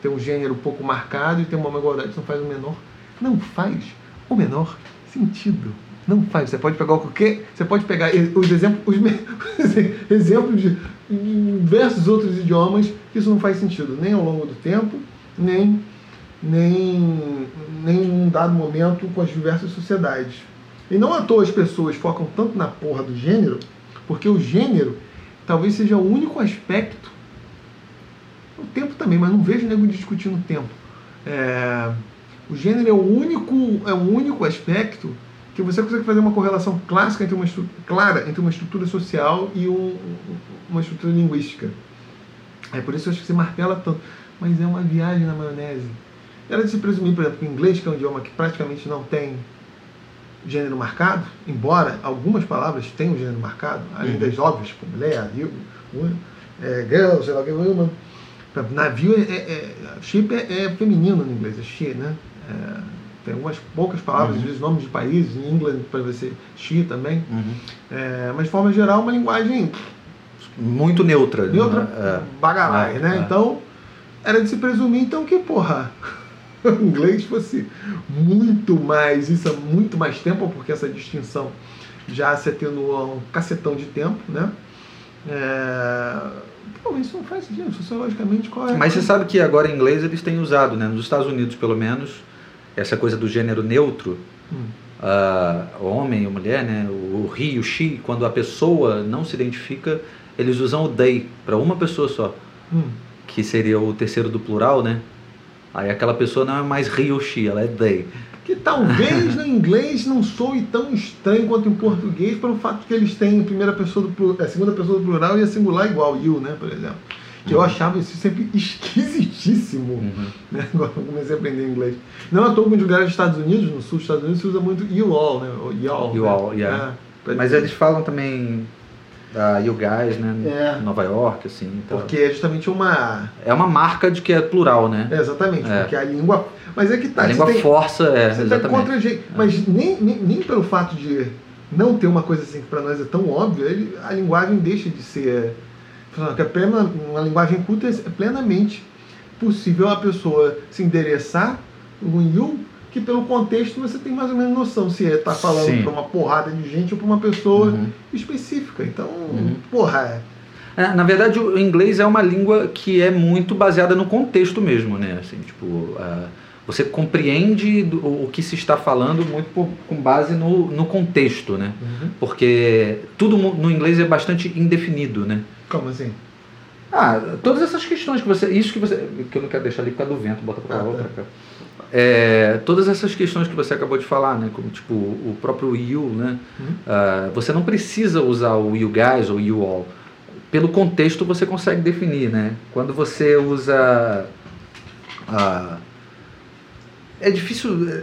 ter um gênero pouco marcado e ter uma igualdade. Isso não faz o menor, não faz o menor sentido. Não faz. Você pode pegar qualquer, você pode pegar os exemplos, <laughs> os exemplos de diversos outros idiomas que isso não faz sentido nem ao longo do tempo, nem nem nem em um dado momento com as diversas sociedades. E não à toa as pessoas focam tanto na porra do gênero, porque o gênero talvez seja o único aspecto. O tempo também, mas não vejo nego discutindo o tempo. É, o gênero é o único, é o único aspecto que você consegue fazer uma correlação clássica entre uma clara entre uma estrutura social e um, uma estrutura linguística. É por isso que eu acho que você martela tanto. Mas é uma viagem na maionese. Era de se presumir, por exemplo, que o inglês, que é um idioma que praticamente não tem gênero marcado, embora algumas palavras tenham gênero marcado, além uhum. das óbvias, tipo mulher, you, é, girl, sei lá o que, woman. Navio é, é, é ship é, é, feminino no inglês, é she, né? É, tem algumas poucas palavras, uhum. às vezes nomes de países, em inglês para você she também. Uhum. É, mas de forma geral, uma linguagem muito neutra. Neutra, né? bagarai, né? Então, era de se presumir então que, porra, <laughs> o inglês fosse muito mais, isso há muito mais tempo, porque essa distinção já se atenuou há um cacetão de tempo, né? É... Pô, isso não faz sentido, sociologicamente qual é? Mas você sabe que agora em inglês eles têm usado, né? Nos Estados Unidos, pelo menos, essa coisa do gênero neutro, hum. uh, homem ou mulher, né? O he, o she, quando a pessoa não se identifica, eles usam o they para uma pessoa só, hum. que seria o terceiro do plural, né? Aí aquela pessoa não é mais he ou she, ela é they. Que talvez no inglês não soe tão estranho quanto em português, pelo fato de que eles têm a primeira pessoa do a segunda pessoa do plural e a singular igual, you, né, por exemplo. Que eu achava isso sempre esquisitíssimo, uhum. né, quando eu comecei a aprender inglês. Não toa que em lugares dos Estados Unidos, no sul dos Estados Unidos, se usa muito you all, né, ou y'all. You né? all, yeah. É, Mas eles falam também da You Guys, né? É. Nova York, assim. Então... Porque é justamente uma. É uma marca de que é plural, né? É, exatamente, é. porque a língua. Mas é que tá. A língua tem... força, é. Você exatamente. Tá contra é. Mas nem, nem, nem, pelo fato de não ter uma coisa assim que para nós é tão óbvia, a linguagem deixa de ser. Que é plena, uma linguagem culta é plenamente possível a pessoa se endereçar no you que pelo contexto você tem mais ou menos noção se está falando para uma porrada de gente ou para uma pessoa uhum. específica. Então, uhum. porra. É. é. na verdade, o inglês é uma língua que é muito baseada no contexto mesmo, né? Assim, tipo, uh, você compreende o que se está falando muito por, com base no, no contexto, né? Uhum. Porque tudo no inglês é bastante indefinido, né? Como assim? Ah, todas essas questões que você. Isso que você. que eu não quero deixar ali por causa do vento, bota para ah, outra. Tá. É, todas essas questões que você acabou de falar, né, como tipo o próprio you, né, uhum. uh, você não precisa usar o you guys ou you all. Pelo contexto você consegue definir, né? Quando você usa uh, é difícil eh,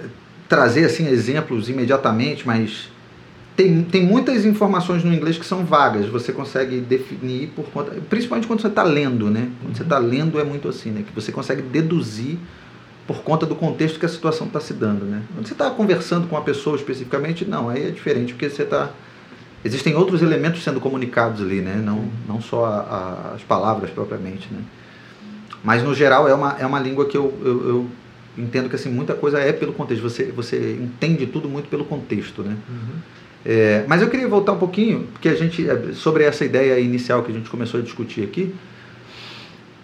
trazer assim exemplos imediatamente, mas tem, tem muitas informações no inglês que são vagas. Você consegue definir por conta, principalmente quando você está lendo, né? Quando você está lendo é muito assim, né? Que você consegue deduzir por conta do contexto que a situação está se dando, né? Quando você está conversando com uma pessoa especificamente, não, aí é diferente, porque você está... Existem outros elementos sendo comunicados ali, né? Não, não só a, a, as palavras propriamente, né? Mas, no geral, é uma, é uma língua que eu, eu, eu, entendo que, assim, muita coisa é pelo contexto. Você, você entende tudo muito pelo contexto, né? Uhum. É, mas eu queria voltar um pouquinho, porque a gente, sobre essa ideia inicial que a gente começou a discutir aqui,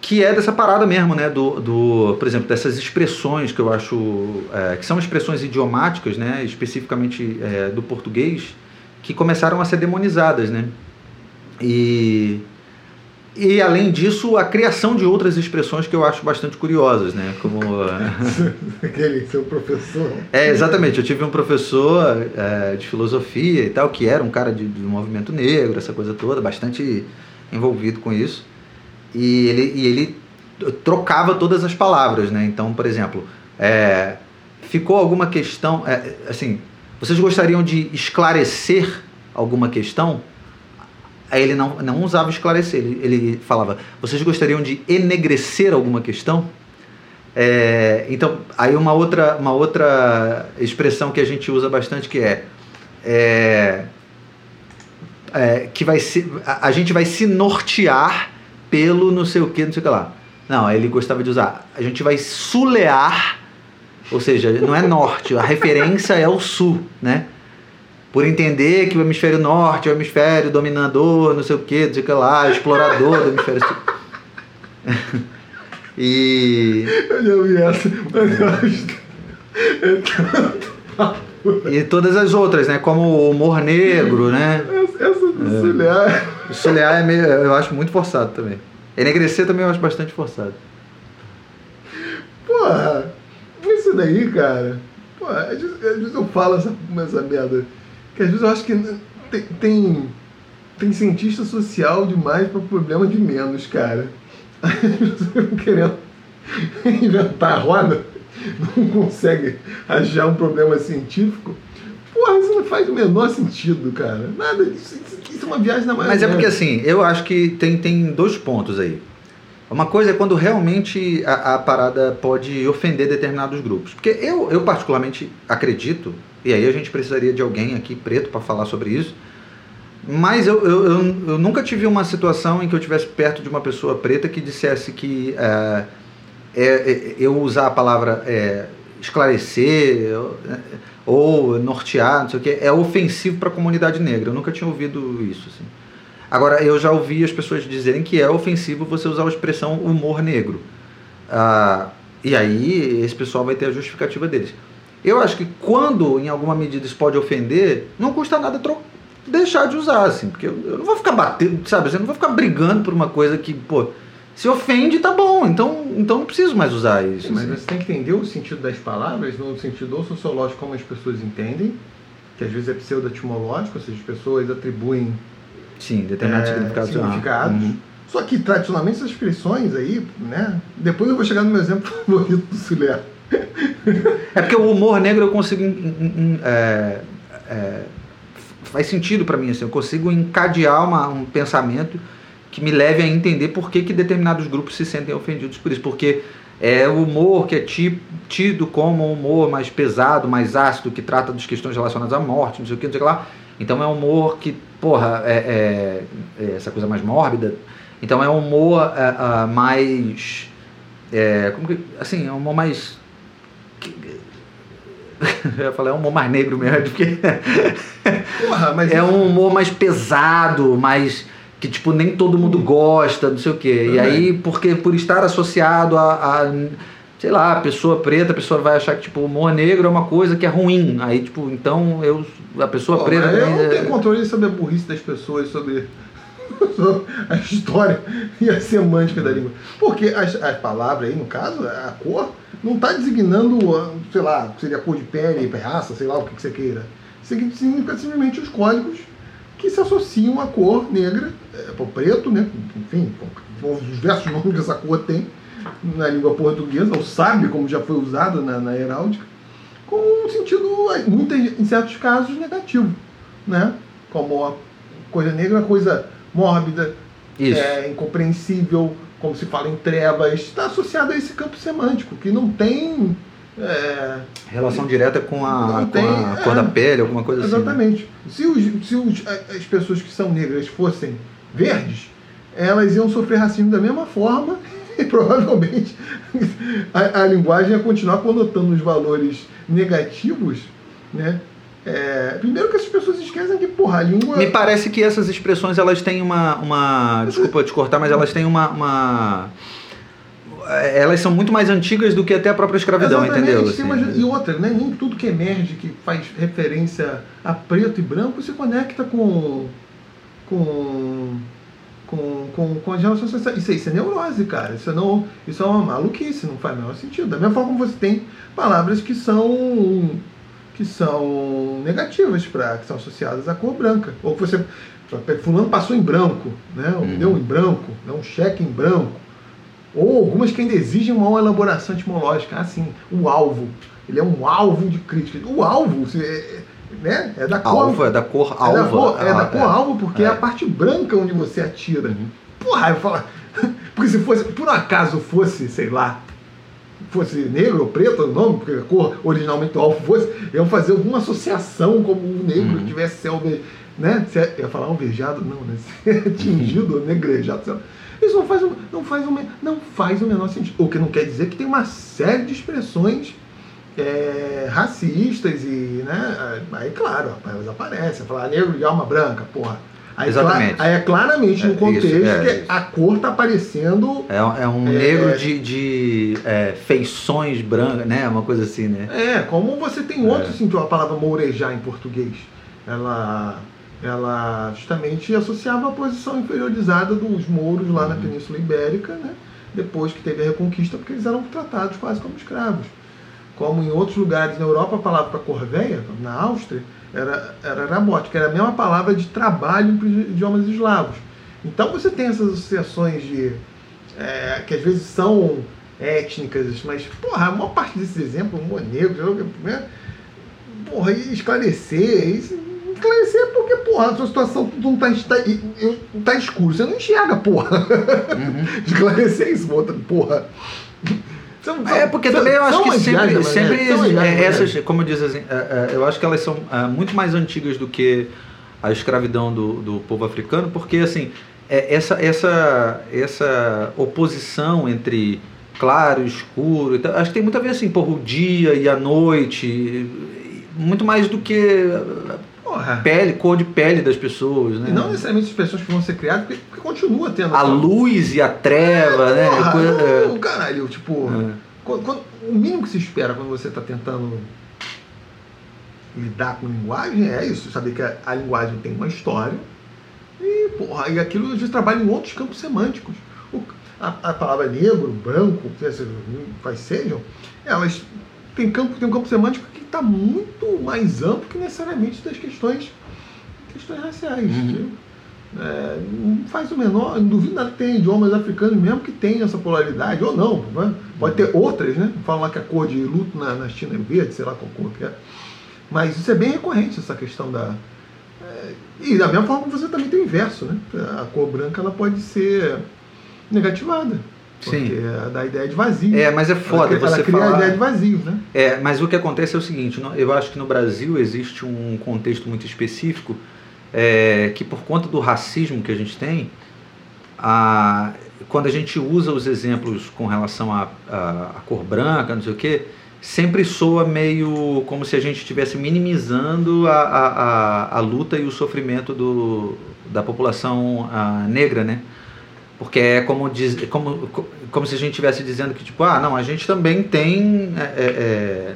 que é dessa parada mesmo, né? Do, do por exemplo, dessas expressões que eu acho é, que são expressões idiomáticas, né? Especificamente é, do português, que começaram a ser demonizadas, né? E e além disso, a criação de outras expressões que eu acho bastante curiosas, né? Como <laughs> aquele seu professor. É exatamente. Eu tive um professor é, de filosofia e tal que era um cara de, de movimento negro, essa coisa toda, bastante envolvido com isso e ele, e ele trocava todas as palavras, né? Então, por exemplo, é, ficou alguma questão, é, assim, vocês gostariam de esclarecer alguma questão? Aí ele não, não usava esclarecer, ele, ele falava, vocês gostariam de enegrecer alguma questão? É, então, aí uma outra, uma outra expressão que a gente usa bastante que é, é, é que vai se, a, a gente vai se nortear pelo não sei o que, não sei o que lá. Não, ele gostava de usar. A gente vai sulear, ou seja, não é norte, a referência é o sul, né? Por entender que o hemisfério norte é o hemisfério dominador, não sei o que, não sei o que lá, explorador do hemisfério sul. <laughs> e. Eu já ouvi essa, mas eu acho. É tanto. E todas as outras, né? Como o humor negro, né? Essa, essa do Sulear. O Sulear é meio, eu acho muito forçado também. Enegrecer também eu acho bastante forçado. Porra, isso daí, cara. Porra, às vezes, às vezes eu falo essa, essa merda. Que às vezes eu acho que tem, tem, cientista social demais para problema de menos, cara. <laughs> Querendo <laughs> inventar a roda, não consegue achar um problema científico. Porra, isso não faz o menor sentido, cara. Nada, isso, isso, é uma viagem na maionese. Mas é porque assim, eu acho que tem, tem dois pontos aí. Uma coisa é quando realmente a, a parada pode ofender determinados grupos. Porque eu, eu particularmente acredito, e aí a gente precisaria de alguém aqui preto para falar sobre isso, mas eu, eu, eu, eu nunca tive uma situação em que eu estivesse perto de uma pessoa preta que dissesse que é, é, é, eu usar a palavra é, esclarecer ou nortear, não sei o que, é ofensivo para a comunidade negra. Eu nunca tinha ouvido isso. Assim. Agora, eu já ouvi as pessoas dizerem que é ofensivo você usar a expressão humor negro. Ah, e aí, esse pessoal vai ter a justificativa deles. Eu acho que quando, em alguma medida, isso pode ofender, não custa nada deixar de usar, assim. Porque eu, não vou ficar batendo, sabe? Eu não vou ficar brigando por uma coisa que, pô, se ofende, tá bom. Então, então não preciso mais usar isso. Mas assim. você tem que entender o sentido das palavras no sentido sociológico como as pessoas entendem, que às vezes é pseudo-etimológico, ou seja, as pessoas atribuem Sim, determinados é, significados. significados. Uhum. Só que, tradicionalmente, essas expressões aí, né? Depois eu vou chegar no meu exemplo <laughs> favorito do Sulé. É porque o humor negro eu consigo. é, é, faz sentido para mim, assim, eu consigo encadear uma, um pensamento que me leve a entender por que, que determinados grupos se sentem ofendidos por isso. Porque é o humor que é ti- tido como um humor mais pesado, mais ácido, que trata das questões relacionadas à morte, não sei o que, não sei o que lá. Então é um humor que, porra, é, é- é essa coisa mais mórbida. Então é um humor é, ah, mais. é, como que, assim, é um humor mais. <laughs> Eu ia falar, é um humor mais negro mesmo, porque <laughs> Porra, mas é um humor mais pesado, mais que tipo nem todo mundo gosta, não sei o quê. E Também. aí, porque por estar associado a, a, sei lá, pessoa preta, a pessoa vai achar que tipo humor negro é uma coisa que é ruim. Aí tipo, então eu a pessoa Pô, preta eu não é- tenho controle sobre a burrice das pessoas, sobre, sobre <laughs> a história e a semântica da língua. Porque as, as palavras aí, no caso, a cor, não está designando, ah, sei lá, seria cor de pele, raça, sei lá o que, que você queira. Significa simplesmente os códigos que se associam à cor negra, é, ao preto, né? Enfim, com- os diversos <laughs> nomes que essa cor tem na língua portuguesa, ou sabe como já foi usado na, na heráldica com um sentido, muito, em certos casos, negativo, né? Como a coisa negra, coisa mórbida, Isso. é, incompreensível, como se fala em trevas, está associado a esse campo semântico, que não tem... é, relação direta com a, Não com tem, a é. cor da pele, alguma coisa assim. né? exatamente. Se, os, se os- as pessoas que são negras fossem verdes, elas iam sofrer racismo da mesma forma <laughs> e provavelmente a, a linguagem ia continuar conotando os valores negativos, né? É, primeiro que essas pessoas esquecem que, porra, a língua... Me parece que essas expressões elas têm uma. uma desculpa te cortar, mas elas têm uma, uma- Elas são muito mais antigas do que até a própria escravidão, Exatamente, entendeu? Assim, uma- e outra, né? Nem tudo que emerge, que faz referência a preto e branco, se conecta com. com. com, com, com as relações sociais. Isso, isso é neurose, cara. Isso, não, isso é uma maluquice, não faz o menor sentido. Da mesma forma como você tem palavras que são. Que são negativas, pra, que são associadas à cor branca. Ou que você. Fulano passou em branco, né? Ou Uhum. deu em branco, né? um cheque em branco. Ou algumas que ainda exigem uma elaboração etimológica. Ah, sim, o alvo. Ele é um alvo de crítica. O alvo se- é, né, é da cor. Alvo, é da cor é alva. da cor, é da Ah, cor alvo porque é. É. a parte branca onde você atira. Porra, eu falo. <laughs> Porque se fosse, por um acaso fosse, sei lá, fosse negro ou preto o nome, porque a cor originalmente do alvo fosse, iam fazer alguma associação como o negro Uhum. tivesse ser alve, né? Se é- ia falar alvejado, não, né? <laughs> Ser atingido ou negrejado. sei lá. Isso não faz, o- não, faz o, não faz o menor sentido. O que não quer dizer que tem uma série de expressões é, racistas e, né? Aí, claro, elas aparecem. Falar negro de alma branca, porra. Aí, Exatamente. aí é claramente É, no contexto isso, é, que isso. a cor tá aparecendo. É, um- é É. negro de, de é, feições brancas, né? Uma coisa assim, né? É, como você tem É. outros, assim, a palavra mourejar em português. Ela, ela justamente associava a posição inferiorizada dos mouros lá na Uhum. Península Ibérica, né? Depois que teve a Reconquista, porque eles eram tratados quase como escravos. Como em outros lugares na Europa, a palavra para corveia, na Áustria, era, era que era a mesma palavra de trabalho para os idiomas eslavos. Então você tem essas associações de é, que às vezes são étnicas, mas, porra, a maior parte desses exemplos, humor negro, né? porra, e esclarecer, isso- esclarecer porque, porra, a sua situação não tá, está, tá escuro, você não enxerga, porra. Uhum. <laughs> esclarecer isso, outra, porra. São- É porque são- também eu acho que sempre, sempre né? É, né? essas, como diz assim, é, é, eu acho que elas são é, muito mais antigas do que a escravidão do, do povo africano, porque assim é, essa essa essa oposição entre claro e escuro, e tal, acho que tem muito a ver assim, porra, o dia e a noite, muito mais do que Porra. a pele, cor de pele das pessoas, né? E não necessariamente as pessoas que vão ser criadas, porque, porque continua tendo. a luz e a treva, né? Porra, Coisa- é. não, caralho, tipo. É. Quando- quando- o mínimo que se espera quando você está tentando lidar com linguagem é isso, saber que a, a linguagem tem uma história e, porra, e aquilo às vezes trabalha em outros campos semânticos. O- a, a palavra negro, branco, que quais sejam, elas têm campo, tem um campo semântico que está muito mais amplo que necessariamente das questões, questões raciais. Uhum. É, não faz o menor, não duvido nada que tem idiomas africanos mesmo que tem essa polaridade, ou não, né? pode ter outras, né? Falam lá que a cor de luto na, na China é verde, sei lá qual cor que é. Mas isso é bem recorrente, essa questão da. é, e da mesma forma que você também tem o inverso, né? A cor branca ela pode ser negativada. Porque Sim. é da ideia de vazio. É, mas é foda ela, você ela cria falar. a ideia de vazio, né? É, mas o que acontece é o seguinte, eu acho que no Brasil existe um contexto muito específico é, que por conta do racismo que a gente tem, a- quando a gente usa os exemplos com relação à à- à cor branca, não sei o quê, sempre soa meio como se a gente estivesse minimizando a, a, a, a luta e o sofrimento do, da população ah, negra, né? Porque é como, diz, como, como se a gente estivesse dizendo que, tipo, ah, não, a gente também tem é, é, é,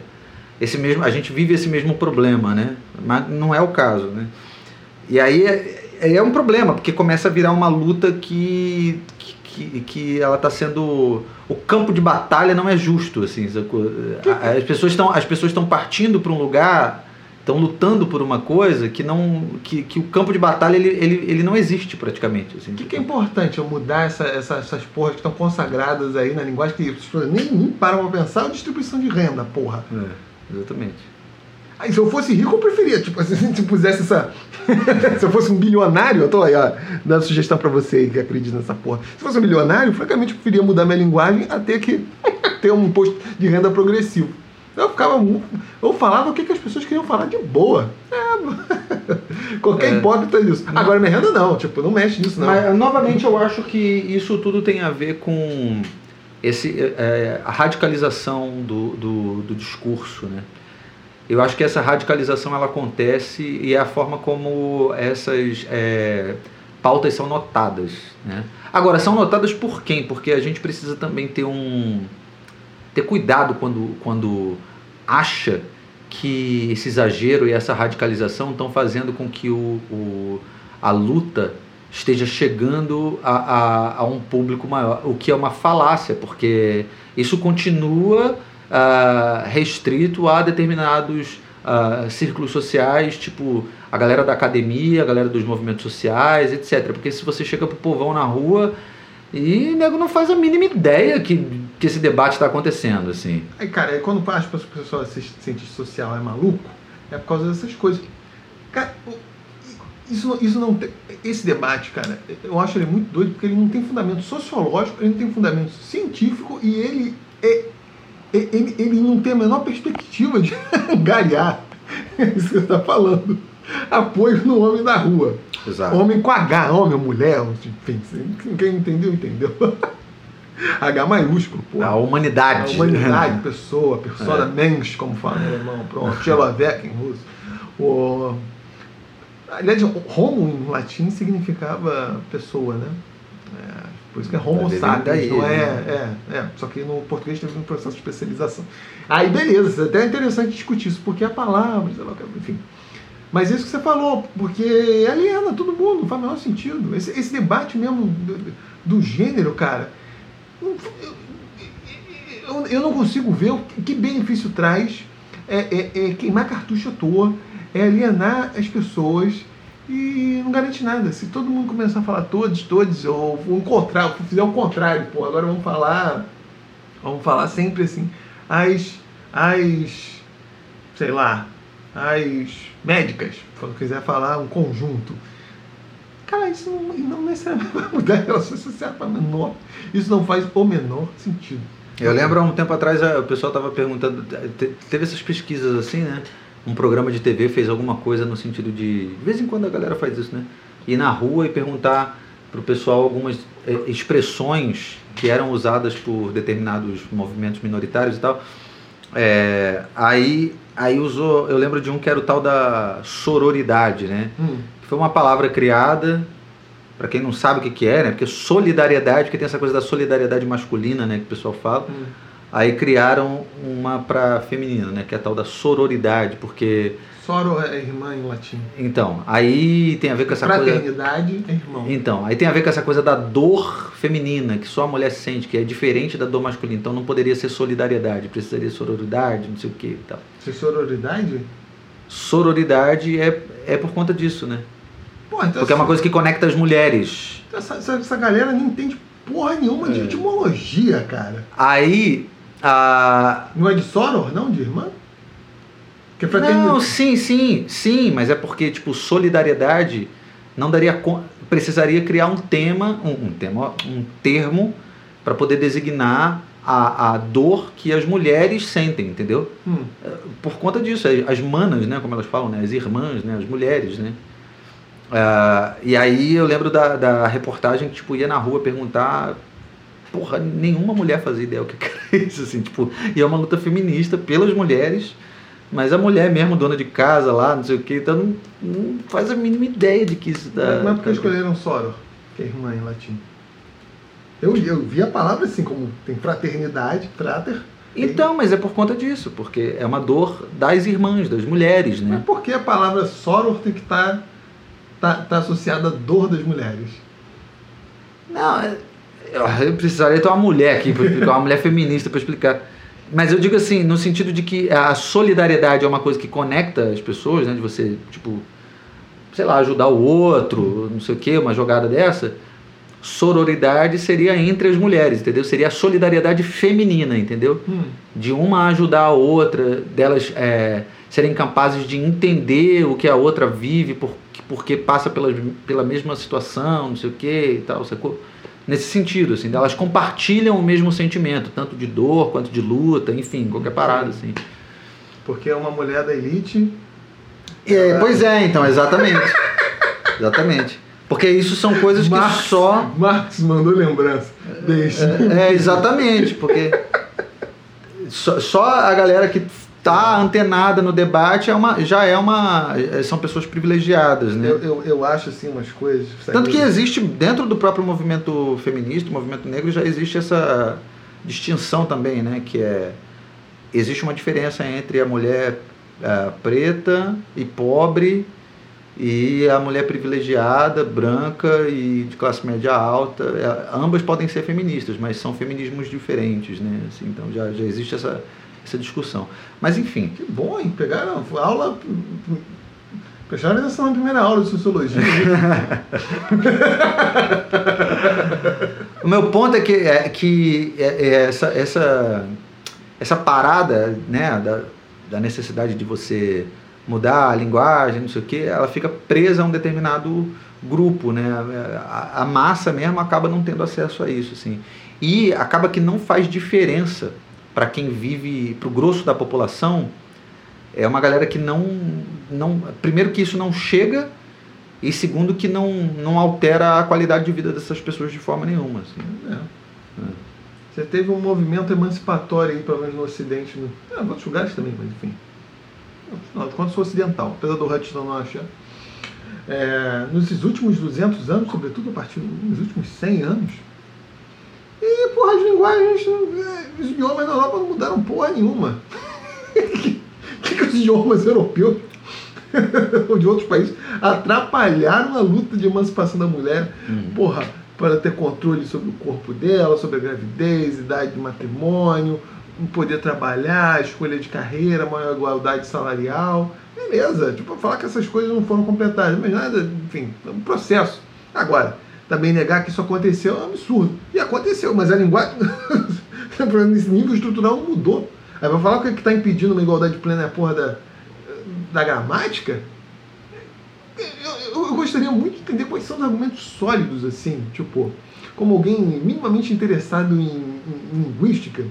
esse mesmo, a gente vive esse mesmo problema, né? Mas não é o caso, né? E aí é, é um problema, porque começa a virar uma luta que, que, que ela está sendo... O campo de batalha não é justo, assim, As pessoas estão as pessoas estão partindo para um lugar, estão lutando por uma coisa que não que, que o campo de batalha ele, ele, ele não existe praticamente. Assim, O que, que é importante eu mudar essa- essa- essas porras que estão consagradas aí na linguagem que as pessoas nem, nem param pra pensar? É a distribuição de renda, porra. É, exatamente. Aí se eu fosse rico, eu preferia, tipo, assim, <laughs> se eu pusesse essa. <laughs> se eu fosse um bilionário, eu tô aí, ó, dando sugestão pra você aí que acredita nessa porra. Se fosse um bilionário, francamente, eu preferia mudar minha linguagem até que <laughs> ter um imposto de renda progressivo. Eu ficava. Eu falava o que, que as pessoas queriam falar de boa. É, <laughs> qualquer É. hipócrita disso. Agora minha renda não, tipo, não mexe nisso, não. Mas, novamente, eu acho que isso tudo tem a ver com esse, é, a radicalização do, do, do discurso, né? Eu acho que essa radicalização ela acontece e é a forma como essas é, pautas são notadas. Né? Agora, são notadas por quem? Porque a gente precisa também ter um ter cuidado quando, quando acha que esse exagero e essa radicalização estão fazendo com que o, o- a luta esteja chegando a, a, a um público maior, o que é uma falácia, porque isso continua ah, restrito a determinados ah, círculos sociais, tipo a galera da academia, a galera dos movimentos sociais, etc. Porque se você chega pro povão na rua e o nego não faz a mínima ideia que, que esse debate está acontecendo, assim. Aí, cara, aí quando as pessoas se cientista social é maluco, é por causa dessas coisas. Cara, o- isso, isso não tem. Esse debate, cara, eu acho ele muito doido porque ele não tem fundamento sociológico, ele não tem fundamento científico e ele é. é- Ele, ele não tem a menor perspectiva de <laughs> angariar isso que você está falando. <laughs> Apoio no homem da rua. Exato. Homem com H, homem ou mulher, enfim, quem entendeu, entendeu. <laughs> H maiúsculo, pô. A humanidade. A humanidade, pessoa, persona É. mensch, como fala em alemão, pronto, <laughs> em russo. O... Aliás, homo em latim significava pessoa, né? É, por isso que é homo Deve vir sapiens, não é, né? é, é. Só que no português teve um processo de especialização. Aí beleza, até é interessante discutir isso, porque a palavra, sei lá, enfim. Mas isso que você falou, porque aliena todo mundo, não faz o menor sentido. Esse, esse debate mesmo do, do gênero, cara, eu, eu não consigo ver o que benefício traz é, é- é queimar cartucho à toa, é alienar as pessoas e não garante nada. Se todo mundo começar a falar todos, todos, ou o contrário, fizer o contrário, pô, agora vamos falar, vamos falar sempre assim, as, as, sei lá, as médicas, quando quiser falar um conjunto. Cara, isso não, não necessariamente <laughs> vai mudar a relação social para menor. Isso não faz o menor sentido. Eu lembro há um tempo atrás o pessoal estava perguntando, te- teve essas pesquisas assim, né? Um programa de TV fez alguma coisa no sentido de. De vez em quando a galera faz isso, né? Ir na rua e perguntar pro pessoal algumas eh, expressões que eram usadas por determinados movimentos minoritários e tal. É, aí, aí usou. Eu lembro de um que era o tal da sororidade, né? Hum. que foi uma palavra criada para quem não sabe o que, que é, né? Porque solidariedade, porque tem essa coisa da solidariedade masculina, né? Que o pessoal fala. Hum. Aí criaram uma para feminina, né? Que é a tal da sororidade, porque Soro é irmã em latim. então aí tem a ver com essa coisa. Fraternidade é irmão. Então, aí tem a ver com essa coisa da dor feminina, que só a mulher sente, que é diferente da dor masculina. Então não poderia ser solidariedade, precisaria sororidade, não sei o que e tal. Se sororidade? Sororidade é, é por conta disso, né? Pô, então Porque é uma coisa que conecta as mulheres. essa, essa, essa galera não entende porra nenhuma de É. etimologia, cara. Aí, a, Não é de soror, não? De irmã? É. Não, sim, sim, sim, mas é porque, tipo, solidariedade não daria con- precisaria criar um tema, um, um tema, um termo para poder designar a, a dor que as mulheres sentem, entendeu? Hum. Por conta disso, as- as manas, né, como elas falam, né, as irmãs, né, as mulheres, né? Ah, e aí eu lembro da, da reportagem que, tipo, ia na rua perguntar porra, nenhuma mulher fazia ideia o que que era isso, assim, tipo, e é uma luta feminista pelas mulheres, mas a mulher mesmo, dona de casa lá, não sei o que, então não, não faz a mínima ideia de que isso dá. Mas por que escolheram soror? Que é irmã em latim. Eu, eu vi a palavra assim, como tem fraternidade, frater. Então, mas é por conta disso, porque é uma dor das irmãs, das mulheres, né? Mas por que a palavra soror tem que estar tá, tá associada à dor das mulheres? Não, eu precisaria ter uma mulher aqui uma mulher feminista para explicar. Mas eu digo assim, no sentido de que a solidariedade é uma coisa que conecta as pessoas, né? De você, tipo, sei lá, ajudar o outro, não sei o quê, uma jogada dessa. Sororidade seria entre as mulheres, entendeu? Seria a solidariedade feminina, entendeu? Hum. de uma ajudar a outra, delas é, serem capazes de entender o que a outra vive, por, porque passa pela, pela mesma situação, não sei o que e tal, sacou? Nesse sentido, assim, elas compartilham o mesmo sentimento, tanto de dor quanto de luta, enfim, qualquer parada, assim. Porque é uma mulher da elite. É, pois é, então, exatamente. <laughs> exatamente. Porque isso são coisas que Marx, só. Marx mandou lembrança. Deixa. É, é, exatamente, porque só, só a galera que tá antenada no debate é uma, já é uma. são pessoas privilegiadas, né? Eu, eu, eu acho assim umas coisas. Tanto que existe, dentro do próprio movimento feminista, o movimento negro, já existe essa distinção também, né? Que é. Existe uma diferença entre a mulher ah, preta e pobre e a mulher privilegiada, branca e de classe média alta. É, ambas podem ser feministas, mas são feminismos diferentes, né? Assim, então já, já existe essa, essa discussão. Mas enfim, Que bom, hein? Pegaram aula. Prestaram atenção na primeira aula de sociologia. <laughs> O meu ponto é que, é, que é, é essa, essa, essa parada né, da, da necessidade de você mudar a linguagem, não sei o que, ela fica presa a um determinado grupo, né? A, a massa mesmo acaba não tendo acesso a isso, assim. E acaba que não faz diferença para quem vive, para o grosso da população, é uma galera que não, não, primeiro que isso não chega e segundo que não, não altera a qualidade de vida dessas pessoas de forma nenhuma. Assim. É. Você teve um movimento emancipatório aí, pelo menos no Ocidente, no, é, em outros lugares também, mas enfim. Afinal de contas, sou ocidental, apesar do Hudson não achar. é, nesses últimos 200 anos, sobretudo a partir dos últimos 100 anos. E, porra, as linguagens, os idiomas na Europa não mudaram porra nenhuma. O <laughs> que, que os idiomas europeus <laughs> ou de outros países atrapalharam a luta de emancipação da mulher? Porra, para ter controle sobre o corpo dela, sobre a gravidez, idade de matrimônio, poder trabalhar, escolha de carreira, maior igualdade salarial. Beleza, tipo, falar que essas coisas não foram completadas, mas nada, enfim, é um processo. Agora, também negar que isso aconteceu é um absurdo. E aconteceu, mas a linguagem, <laughs> nesse nível estrutural, mudou. Aí vai falar o que está impedindo uma igualdade plena é a porra da, da gramática? Eu, eu, eu, gostaria muito de entender quais são os argumentos sólidos, assim, tipo, como alguém minimamente interessado em, em, em linguística,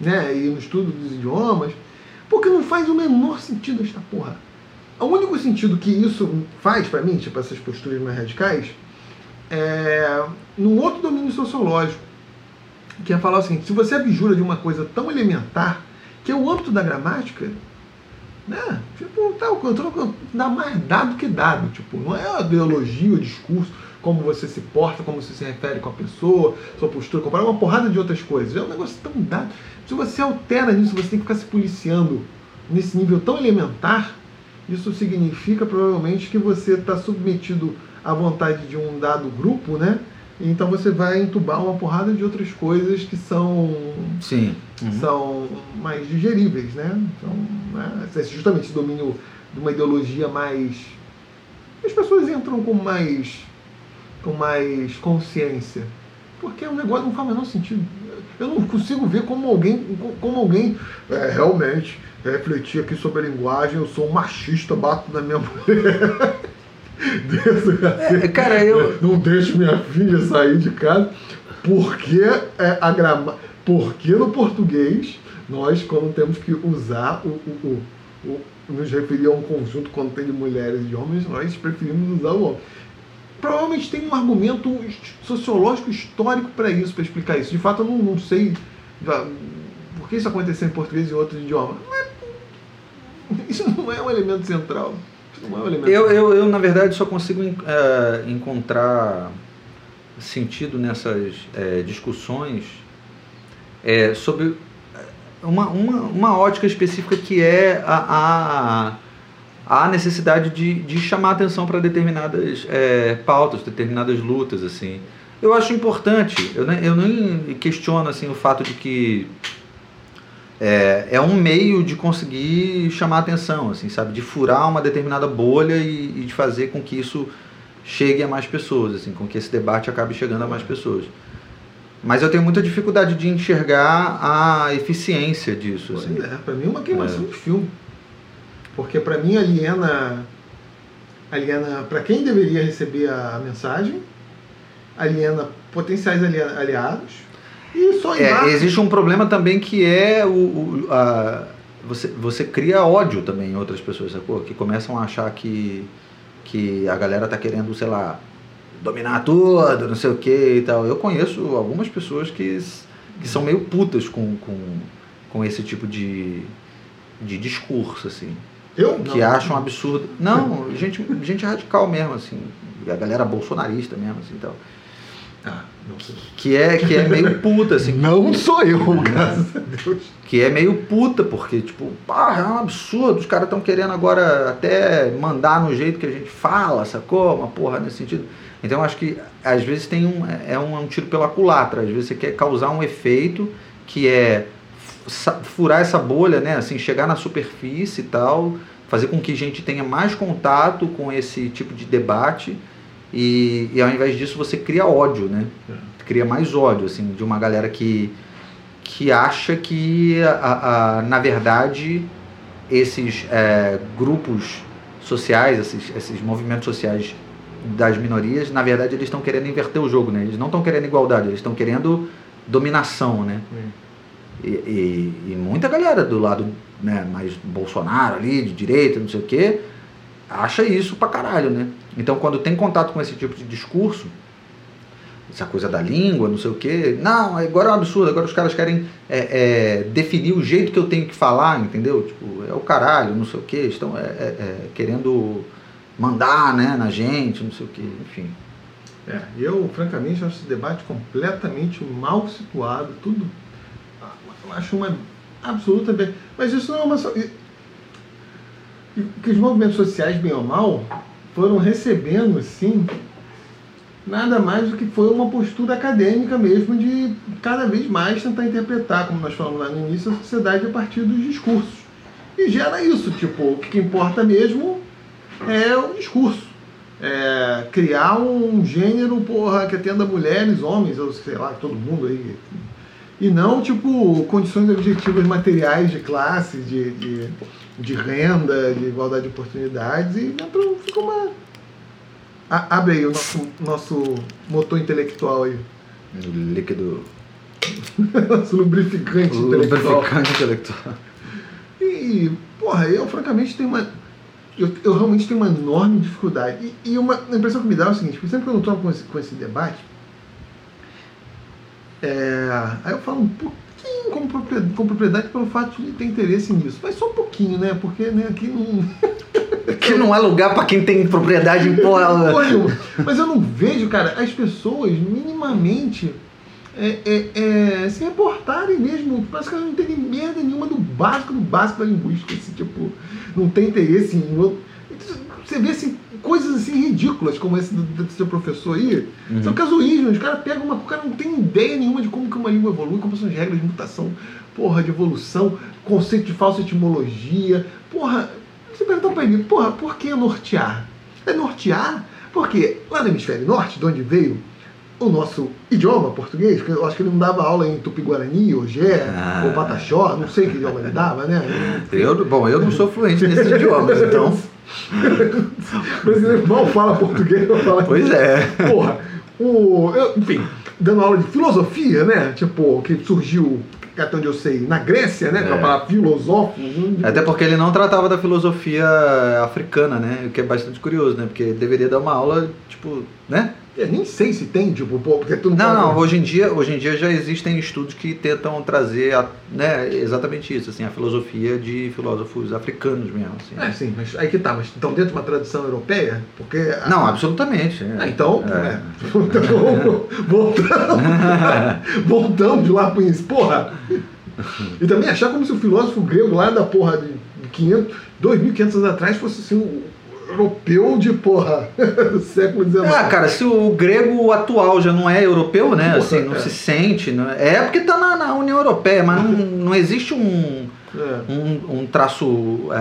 né, e no estudo dos idiomas, porque não faz o menor sentido esta porra. O único sentido que isso faz para mim, tipo essas posturas mais radicais, é num outro domínio sociológico, que é falar o seguinte: se você abjura de uma coisa tão elementar, que é o âmbito da gramática, né? Tipo, tá, o dá mais dado que dado. Tipo, não é ideologia, o discurso, como você se porta, como você se refere com a pessoa, sua postura, comparar uma porrada de outras coisas. É um negócio tão dado. Se você altera nisso, você tem que ficar se policiando nesse nível tão elementar, isso significa provavelmente que você está submetido à vontade de um dado grupo, né? Então você vai entubar uma porrada de outras coisas que são Sim. Uhum. são mais digeríveis, né? Então, né? justamente esse domínio de uma ideologia mais as pessoas entram com mais com mais consciência, porque o negócio não faz o menor sentido. Eu não consigo ver como alguém como alguém é, realmente refletir aqui sobre a linguagem. Eu sou um machista, bato na minha mulher. <laughs> é, cara, eu <laughs> não deixo minha filha sair de casa porque é a grama... porque no português nós quando temos que usar o, o, o, o nos referir a um conjunto quando tem de mulheres e homens, nós preferimos usar o homem. Provavelmente tem um argumento sociológico histórico para isso, para explicar isso. De fato, eu não, não sei por que isso aconteceu em português e outros idiomas. É, isso não é um elemento central. Não é um eu, eu, eu, na verdade, só consigo é, encontrar sentido nessas é, discussões é, sobre uma, uma, uma ótica específica que é a, a, a necessidade de, de chamar atenção para determinadas é, pautas, determinadas lutas. assim Eu acho importante, eu nem, eu nem questiono assim, o fato de que é, é um meio de conseguir chamar atenção, assim, sabe? De furar uma determinada bolha e, e, de fazer com que isso chegue a mais pessoas, assim, com que esse debate acabe chegando a mais pessoas. Mas eu tenho muita dificuldade de enxergar a eficiência disso. Assim. É, para mim é uma queimação é. de filme. Porque para mim aliena, aliena para quem deveria receber a mensagem, aliena potenciais aliados, e só é, existe um problema também que é o, o a, você, você cria ódio também em outras pessoas, sacou? Que começam a achar que, que a galera tá querendo, sei lá, dominar tudo, não sei o que e tal. Eu conheço algumas pessoas que, que são meio putas com, com, com esse tipo de, de discurso, assim. Eu? Que não. acham absurdo. Não, gente, gente radical mesmo, assim. A galera bolsonarista mesmo, assim, tal. Ah, que é, que é meio puta, assim. Não sou eu, graças a Deus. Que é meio puta, porque, tipo, pá, é um absurdo. Os caras estão querendo agora até mandar no jeito que a gente fala, sacou? Uma porra nesse sentido. Então eu acho que às vezes tem um, é um, é um tiro pela culatra. Às vezes você quer causar um efeito que é furar essa bolha, né? Assim, chegar na superfície e tal, fazer com que a gente tenha mais contato com esse tipo de debate e, e ao invés disso você cria ódio, né? É. Cria mais ódio, assim, de uma galera que, que acha que, a, a na verdade, esses é, grupos sociais, esses, esses movimentos sociais das minorias, na verdade, eles estão querendo inverter o jogo, né? Eles não estão querendo igualdade, eles estão querendo dominação, né? E, e, e, muita galera do lado né, mais Bolsonaro ali, de direita, não sei o quê, acha isso pra caralho, né? Então, quando tem contato com esse tipo de discurso, essa coisa da língua, não sei o quê, não, agora é um absurdo, agora os caras querem é, é, definir o jeito que eu tenho que falar, entendeu? Tipo, é o caralho, não sei o quê, estão é, é, é querendo mandar, né, na gente, não sei o que, enfim. É, eu, francamente, acho esse debate completamente mal situado, tudo. Eu acho uma absoluta. Mas isso não é uma. Que os movimentos sociais, bem ou mal, foram recebendo, assim, nada mais do que foi uma postura acadêmica mesmo de cada vez mais tentar interpretar, como nós falamos lá no início, a sociedade a partir dos discursos. E gera isso, tipo, o que importa mesmo é o discurso é, criar um gênero, porra, que atenda mulheres, homens, ou sei lá, todo mundo aí. E não, tipo, condições objetivas materiais de classe, de, de, de renda, de igualdade de oportunidades, e dentro fica uma. A- abre aí o nosso, nosso motor intelectual aí. O líquido nosso lubrificante intelectual. lubrificante intelectual. E, porra, eu francamente tenho uma. Eu, eu realmente tenho uma enorme dificuldade. E, e uma a impressão que me dá é o seguinte: porque sempre que eu não tomo com esse, com esse debate, é, aí eu falo um pouquinho com propriedade, com propriedade pelo fato de ter interesse nisso. Mas só um pouquinho, né? Porque né, aqui não. Que não é lugar pra quem tem propriedade em porra. Mas eu não vejo, cara, as pessoas minimamente é, é, é, se reportarem mesmo. Parece que elas não entendem merda nenhuma do básico, do básico da linguística. Assim, tipo, não tem interesse em. outro- Você vê assim, coisas assim ridículas, como esse do, do seu professor aí. Uhum. São casuísmos. Os caras pegam uma. O cara não tem ideia nenhuma de como que uma língua evolui, como são as regras de mutação, porra, de evolução, conceito de falsa etimologia. Porra, você pergunta pra ele, porra, por que nortear? É nortear porque lá no hemisfério norte, de onde veio o nosso idioma português, porque eu acho que ele não dava aula em Tupi-Guarani, Ogé, Ah. ou Pataxó, não sei que idioma ele dava, né? Eu, bom, eu não sou fluente nesses idiomas, então. <laughs> O brasileiro mal fala português, não fala Pois é. Porra, o, eu, enfim, dando aula de filosofia, né? Tipo, que surgiu, até onde eu sei, na Grécia, né? Com a É. palavra filosófico. Até porque ele não tratava da filosofia africana, né? O que é bastante curioso, né? Porque ele deveria dar uma aula, tipo, né? Eu nem sei se tem, tipo, pô, porque tu não Não, fala- não, hoje em dia, hoje em dia já existem estudos que tentam trazer a- né, exatamente isso, assim, a filosofia de filósofos africanos mesmo, assim. É, sim, mas aí que tá, mas então dentro de uma tradição europeia, porque. a- Não, absolutamente. é. Ah, então, É. é. Então, <laughs> voltamos, <laughs> voltamos de lá para isso, porra. E também achar como se o filósofo grego lá da porra de 500, 2.500 anos atrás fosse assim, europeu de porra <laughs> do século XIX. Ah, cara, se o grego atual já não é europeu, né? Porra, Assim, não é. se sente. Não é é porque tá na, na União Europeia, mas não, <laughs> não existe um, É. um, um traço ah,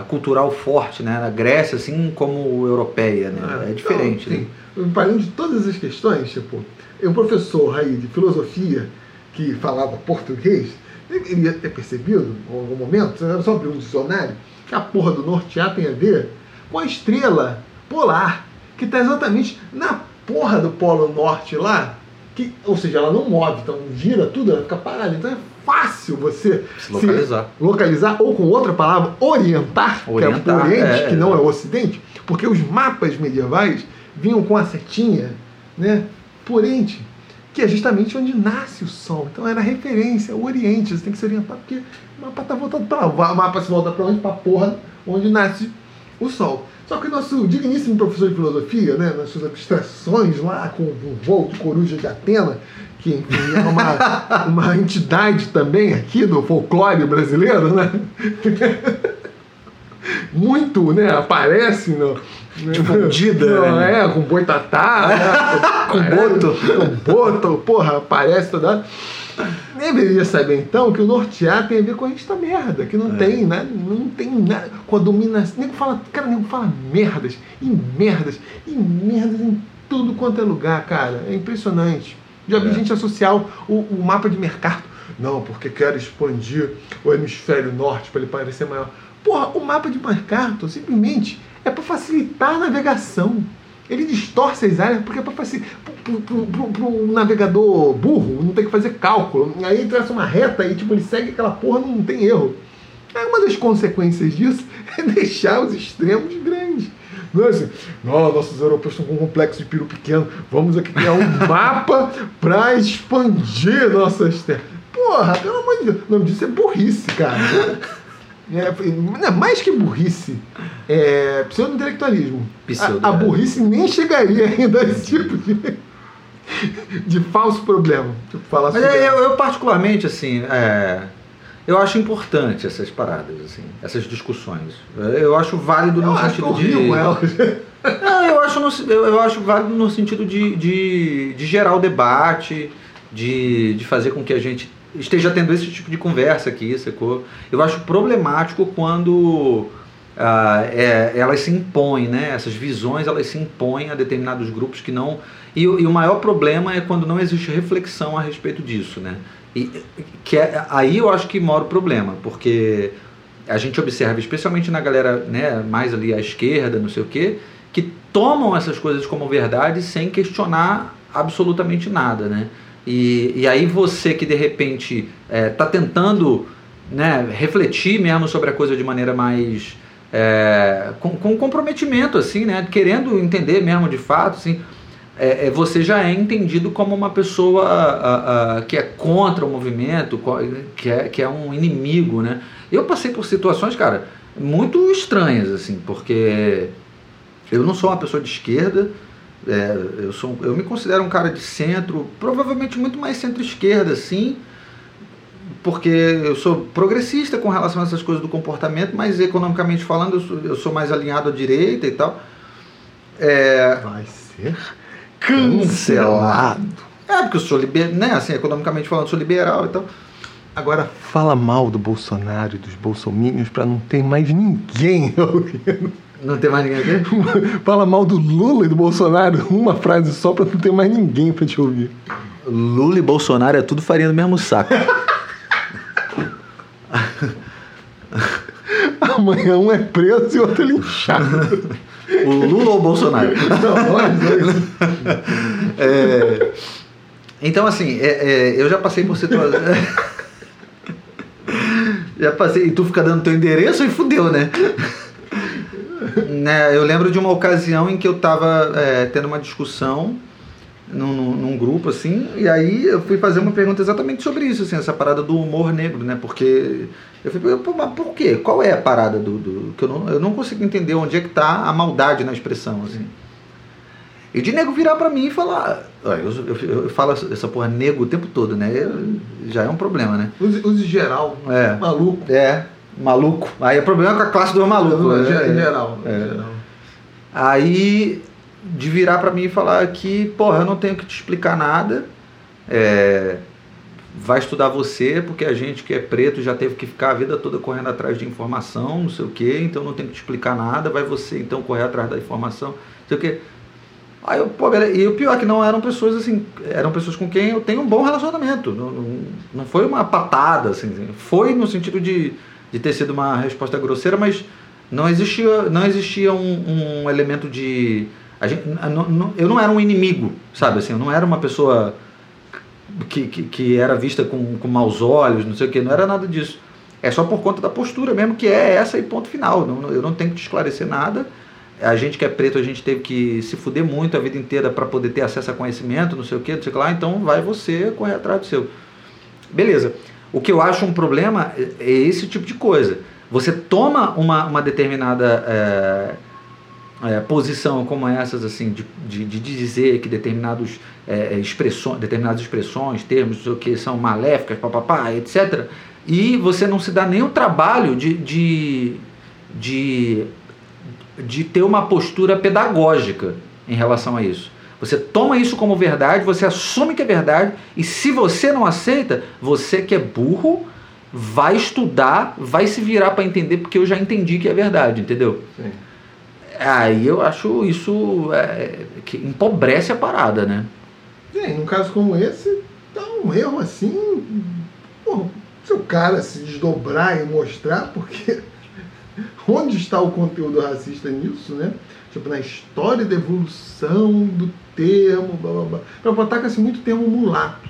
ah, cultural forte, né? Na Grécia, assim como europeia, né? É, diferente. Então, né? Parando de todas as questões, tipo, um professor aí de filosofia que falava português, ele iria ter percebido, em algum momento, era só abrir um dicionário, que a porra do nortear tem a ver com a estrela polar, que está exatamente na porra do polo norte lá, que, ou seja, ela não move, então gira tudo, ela fica parada. Então é fácil você Se localizar. localizar, ou com outra palavra, orientar, Orientar, que é o Oriente, é, que é. não é o Ocidente, porque os mapas medievais vinham com a setinha, né, por Oriente, que é justamente onde nasce o Sol. Então era referência, o Oriente, você tem que se orientar, porque o mapa está voltado para lá. O mapa se volta para onde? Para a porra onde nasce o Sol. Só que o nosso digníssimo professor de filosofia, né, nas suas abstrações lá, com o voo de coruja de Atena, que enfim, é uma, <laughs> uma entidade também aqui do folclore brasileiro, né? Muito, né? Aparece no. Difundida, Não, né? É, com boitatá, né? <laughs> Com boto. Com boto, porra, aparece toda. Deveria saber então que o nortear tem a ver com a gente tá merda, que não É. tem, né? Não tem nada. Com a dominação. Nego fala, cara, nego fala merdas, e merdas, e merdas em tudo quanto é lugar, cara. É impressionante. Já vi É. gente associar o, o mapa de mercado. Não, porque quero expandir o hemisfério norte para ele parecer maior. Porra, o mapa de mercado simplesmente é para facilitar a navegação. Ele distorce as áreas porque é para. Para um navegador burro, não tem que fazer cálculo. Aí traça uma reta e tipo, ele segue aquela porra, não tem erro. Aí uma das consequências disso <laughs> é deixar os extremos grandes. Não é assim, não, nossos europeus estão com um complexo de peru pequeno, vamos aqui criar um <laughs> mapa para expandir nossas terras. Porra, pelo amor de Deus, o nome disso é burrice, cara. É, mais que burrice, é pseudo-intelectualismo. Pseudo, a, a é. burrice nem chegaria ainda a esse tipo de, de falso problema. Tipo, falar Mas sobre eu, eu particularmente, assim, é, eu acho importante essas paradas, assim, essas discussões. Eu acho válido eu no acho sentido de. elas. <laughs> Não, eu acho, no- eu, eu acho válido no sentido de, de, de gerar o debate, de, de fazer com que a gente esteja tendo esse tipo de conversa aqui, sacou? Eu acho problemático quando ah, é, elas se impõem, né? Essas visões elas se impõem a determinados grupos que não. E, o- e o maior problema é quando não existe reflexão a respeito disso, né? E, que é, aí eu acho que mora o problema, porque a gente observa, especialmente na galera né, mais ali à esquerda, não sei o quê, que tomam essas coisas como verdade sem questionar absolutamente nada, né? E, e aí você que de repente está tentando né, refletir mesmo sobre a coisa de maneira mais é, com, com comprometimento, assim, né? Querendo entender mesmo de fato, assim, é, é, você já é entendido como uma pessoa a- a- que é contra o movimento, que é, que é um inimigo, né? Eu passei por situações, cara, muito estranhas, assim, porque eu não sou uma pessoa de esquerda, é, eu, sou, eu me considero um cara de centro, provavelmente muito mais centro-esquerda, assim, porque eu sou progressista com relação a essas coisas do comportamento, mas economicamente falando, eu sou, eu sou mais alinhado à direita e tal. É, Vai ser Cancelado. É, porque eu sou liberal, né? Assim, economicamente falando, eu sou liberal e tal. Agora fala mal do Bolsonaro e dos bolsominions pra não ter mais ninguém <laughs> ouvindo. Não tem mais ninguém aqui? <laughs> Fala mal do Lula e do Bolsonaro uma frase só pra não ter mais ninguém pra te ouvir. Lula e Bolsonaro é tudo farinha do mesmo saco. <laughs> Amanhã um é preso e o outro é linchado. o Lula ou o Bolsonaro? <laughs> Não. É, Então, assim, é- é, eu já passei por situações. já passei. E tu fica dando teu endereço e fudeu, né? Né? Eu lembro de uma ocasião em que eu tava é, tendo uma discussão num, num- num grupo, assim, e aí eu fui fazer uma pergunta exatamente sobre isso, assim, essa parada do humor negro, né? Porque eu fui pô, mas por quê? Qual é a parada do. do- que eu não, eu não consigo entender onde é que tá a maldade na expressão, assim. E de nego virar pra mim e falar. ó, Eu, eu, eu falo essa porra nego o tempo todo, né? Eu- já é um problema, né? Use, use geral. É. Maluco. É, maluco. Aí o problema é com a classe do maluco. Não, né? ge- geral. É. geral. Aí de virar pra mim e falar que, porra, eu não tenho que te explicar nada. É, vai estudar você, porque a gente que é preto já teve que ficar a vida toda correndo atrás de informação, não sei o quê, então não tenho que te explicar nada, vai você então correr atrás da informação, não sei o quê. Aí eu, pô. E o pior é que não eram pessoas assim, eram pessoas com quem eu tenho um bom relacionamento. Não, não, não foi uma patada, assim. foi no sentido de, de ter sido uma resposta grosseira, mas não existia, não existia um, um elemento de. Gente, eu não era um inimigo, sabe? Assim, eu não era uma pessoa que, que, que era vista com, com maus olhos, não sei o que, não era nada disso. É só por conta da postura mesmo, que é essa e ponto final. Não- eu não tenho que te esclarecer nada. A gente que é preto, a gente teve que se fuder muito a vida inteira para poder ter acesso a conhecimento, não sei o que, não sei o que lá, então vai você correr atrás do seu. Beleza. O que eu acho um problema é é esse tipo de coisa. Você toma uma, uma determinada é, é, posição como essas, assim, de, de, de dizer que determinados, é, expressões, determinadas expressões, termos, o que, são maléficas, papapá, etc. E você não se dá nem o trabalho de, de, de, de ter uma postura pedagógica em relação a isso. Você toma isso como verdade, você assume que é verdade, e se você não aceita, você que é burro, vai estudar, vai se virar para entender, porque eu já entendi que é verdade, entendeu? Sim. Aí eu acho isso é, que empobrece a parada, né? Sim, num caso como esse, dá um erro assim. Pô, se o cara se desdobrar e mostrar, porque <laughs> onde está o conteúdo racista nisso, né? Tipo, na história da evolução do termo, blá blá blá. Pra botar-se muito termo mulato,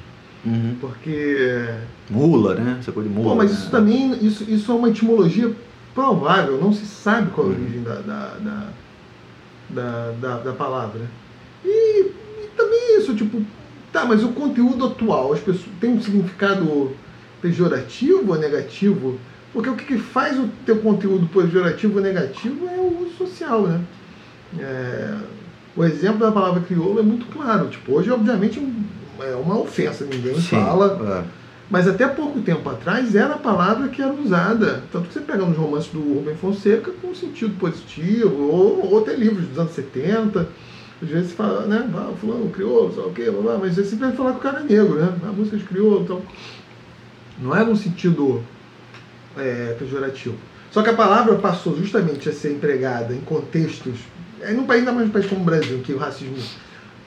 porque. Mula, né? Essa coisa de mula. Pô, mas né? isso também isso, isso é uma etimologia provável, não se sabe qual a Uhum. origem da, da, da, da, da, da palavra. E, e também isso, tipo, tá, mas o conteúdo atual, as pessoas tem um significado pejorativo ou negativo Porque o que que faz o teu conteúdo pejorativo ou negativo é o uso social, né? É, o exemplo da palavra crioulo é muito claro. Tipo, hoje, obviamente, é uma ofensa, ninguém Sim, fala. é. Mas até pouco tempo atrás era a palavra que era usada. Tanto que você pega nos romances do Rubem Fonseca com sentido positivo, ou, ou até livros dos anos 70. Às vezes você fala, né? Ah, fulano, crioulo, sei lá o quê, blá, blá, mas você sempre vai falar que o cara é negro, né? A música de crioulo, então. Não era um sentido é, pejorativo. Só que a palavra passou justamente a ser empregada em contextos. É num país, ainda mais num país como o Brasil, que o racismo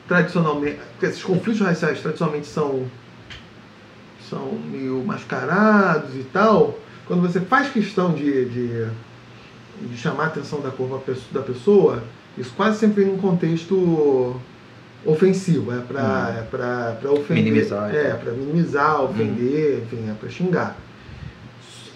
tradicionalmente. esses conflitos raciais tradicionalmente são são meio mascarados e tal, quando você faz questão de, de, de chamar a atenção da cor da pessoa- isso quase sempre vem num contexto ofensivo, é pra, Hum. é pra, pra ofender. Minimizar, É, então. pra minimizar, ofender, enfim, é pra xingar.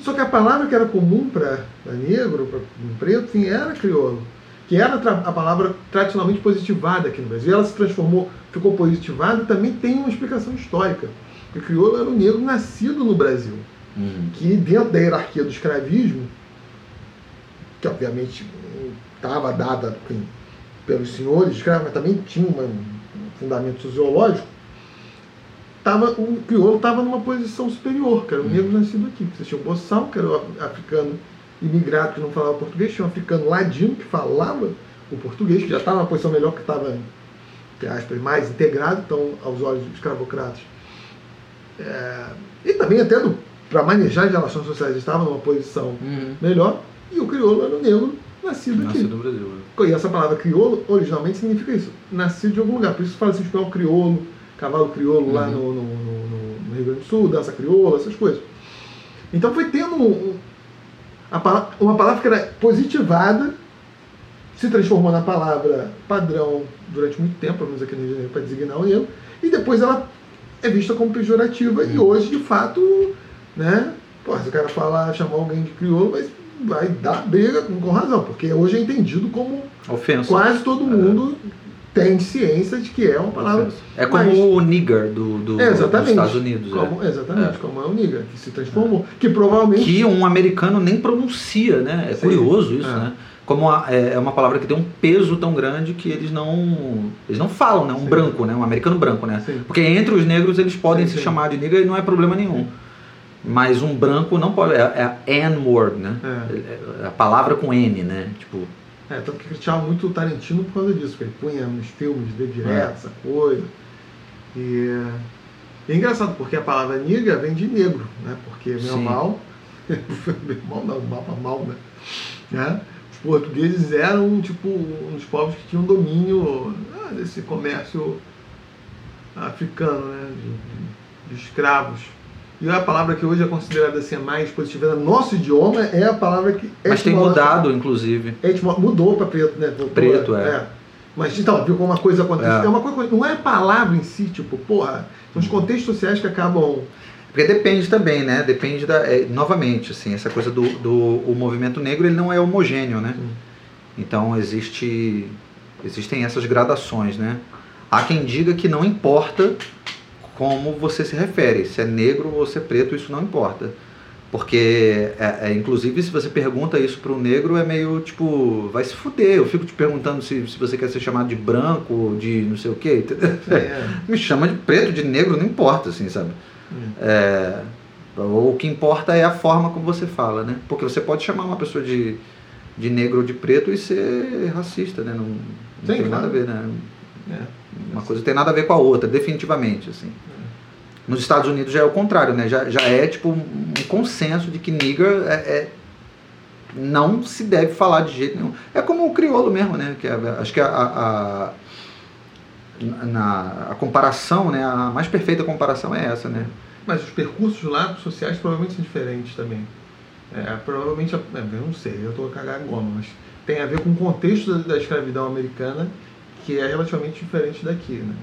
Só que a palavra que era comum para negro, para preto, enfim, era crioulo. Que era a palavra tradicionalmente positivada aqui no Brasil. Ela se transformou, ficou positivada, também tem uma explicação histórica. Porque crioulo era um negro nascido no Brasil. Hum. Que dentro da hierarquia do escravismo, que obviamente estava dada enfim, pelos senhores escravos, mas também tinha uma- um fundamento sociológico, tava, o crioulo estava numa posição superior, que era o Hum. negro nascido aqui. Você tinha o boçal, que era o africano imigrado que não falava português, tinha um africano ladino que falava o português, que já estava numa posição melhor, que estava, entre aspas, mais integrado, então, aos olhos dos escravocratas. É, e também até para manejar as relações sociais, estava numa posição Uhum. melhor, e o crioulo era o negro nascido aqui. Nascido no Brasil. né? E essa palavra crioulo, originalmente, significa isso, nascido de algum lugar. Por isso fala assim, espanhol crioulo, cavalo crioulo lá Uhum. no, no, no- no Rio Grande do Sul, dança crioula, essas coisas. Então foi tendo um- um- a pala- uma palavra que era positivada, se transformou na palavra padrão durante muito tempo, pelo menos aqui no Rio de Janeiro, para designar o negro, e depois ela é vista como pejorativa, e Uhum. hoje, de fato, né, pô, se o cara falar, chamar alguém de crioulo, vai, vai dar briga com com razão, porque hoje é entendido como Ofensa. quase todo mundo tem ciência de que é uma palavra. É como o nigger do, do, É, dos. Estados Unidos. Como, é. exatamente, É. como é o nigger, que se transformou. Que provavelmente. Que um americano nem pronuncia, né? É Sim. curioso isso, É. né? Como a- é é uma palavra que tem um peso tão grande que eles não eles não falam, né? Um Sim. branco, né? Um americano branco, né? Sim. Porque entre os negros eles podem se chamar de nigger e não é problema nenhum. Mas um branco não pode. É, é a N-word, né? A palavra com N, né? Tipo, É, tanto que criticavam muito o Tarantino por causa disso, porque ele punha nos filmes de direto, É. essa coisa. E é engraçado, porque a palavra niga vem de negro, né? Porque meu Sim. mal, <laughs> meu mal não, mal pra mal, né? né? Os portugueses eram, tipo, um dos povos que tinham domínio ah, desse comércio africano, né? De, de- de escravos. E a palavra que hoje é considerada assim, a mais positiva no nosso idioma é a palavra que. mas tem mudado, inclusive. Etimo- mudou para preto, né? Voltou, Preto, é. Mas então, viu como uma coisa acontece? É. É. uma coisa, não é a palavra em si, tipo, porra, são os contextos sociais que acabam. Porque depende também, né? Depende da. é, novamente, assim, essa coisa do, do o movimento negro ele não é homogêneo, né? Então existe, existem essas gradações, né? Há quem diga que não importa como você se refere, se é negro ou se é preto, isso não importa. Porque, é, é, inclusive, se você pergunta isso para o negro, é meio tipo, vai se fuder. Eu fico te perguntando se, se você quer ser chamado de branco, de não sei o quê. É, <laughs> Me chama de preto, de negro, não importa, assim, sabe? É, o que importa é a forma como você fala, né? Porque você pode chamar uma pessoa de, de negro ou de preto e ser racista, né? Não, não Sim, tem nada claro. a ver, né? é. Uma coisa tem nada a ver com a outra, definitivamente, assim. Nos Estados Unidos já é o contrário, né? Já, já é tipo um consenso de que nigger é, é- não se deve falar de jeito nenhum. É como o crioulo mesmo, né? Que é- acho que a, a, a- na, a comparação, né? A mais perfeita comparação é essa, né? Mas os percursos lá sociais provavelmente são diferentes também. É, provavelmente, é, eu não sei, eu estou cagando goma, mas tem a ver com o contexto da, da escravidão americana, que é relativamente diferente daqui, né?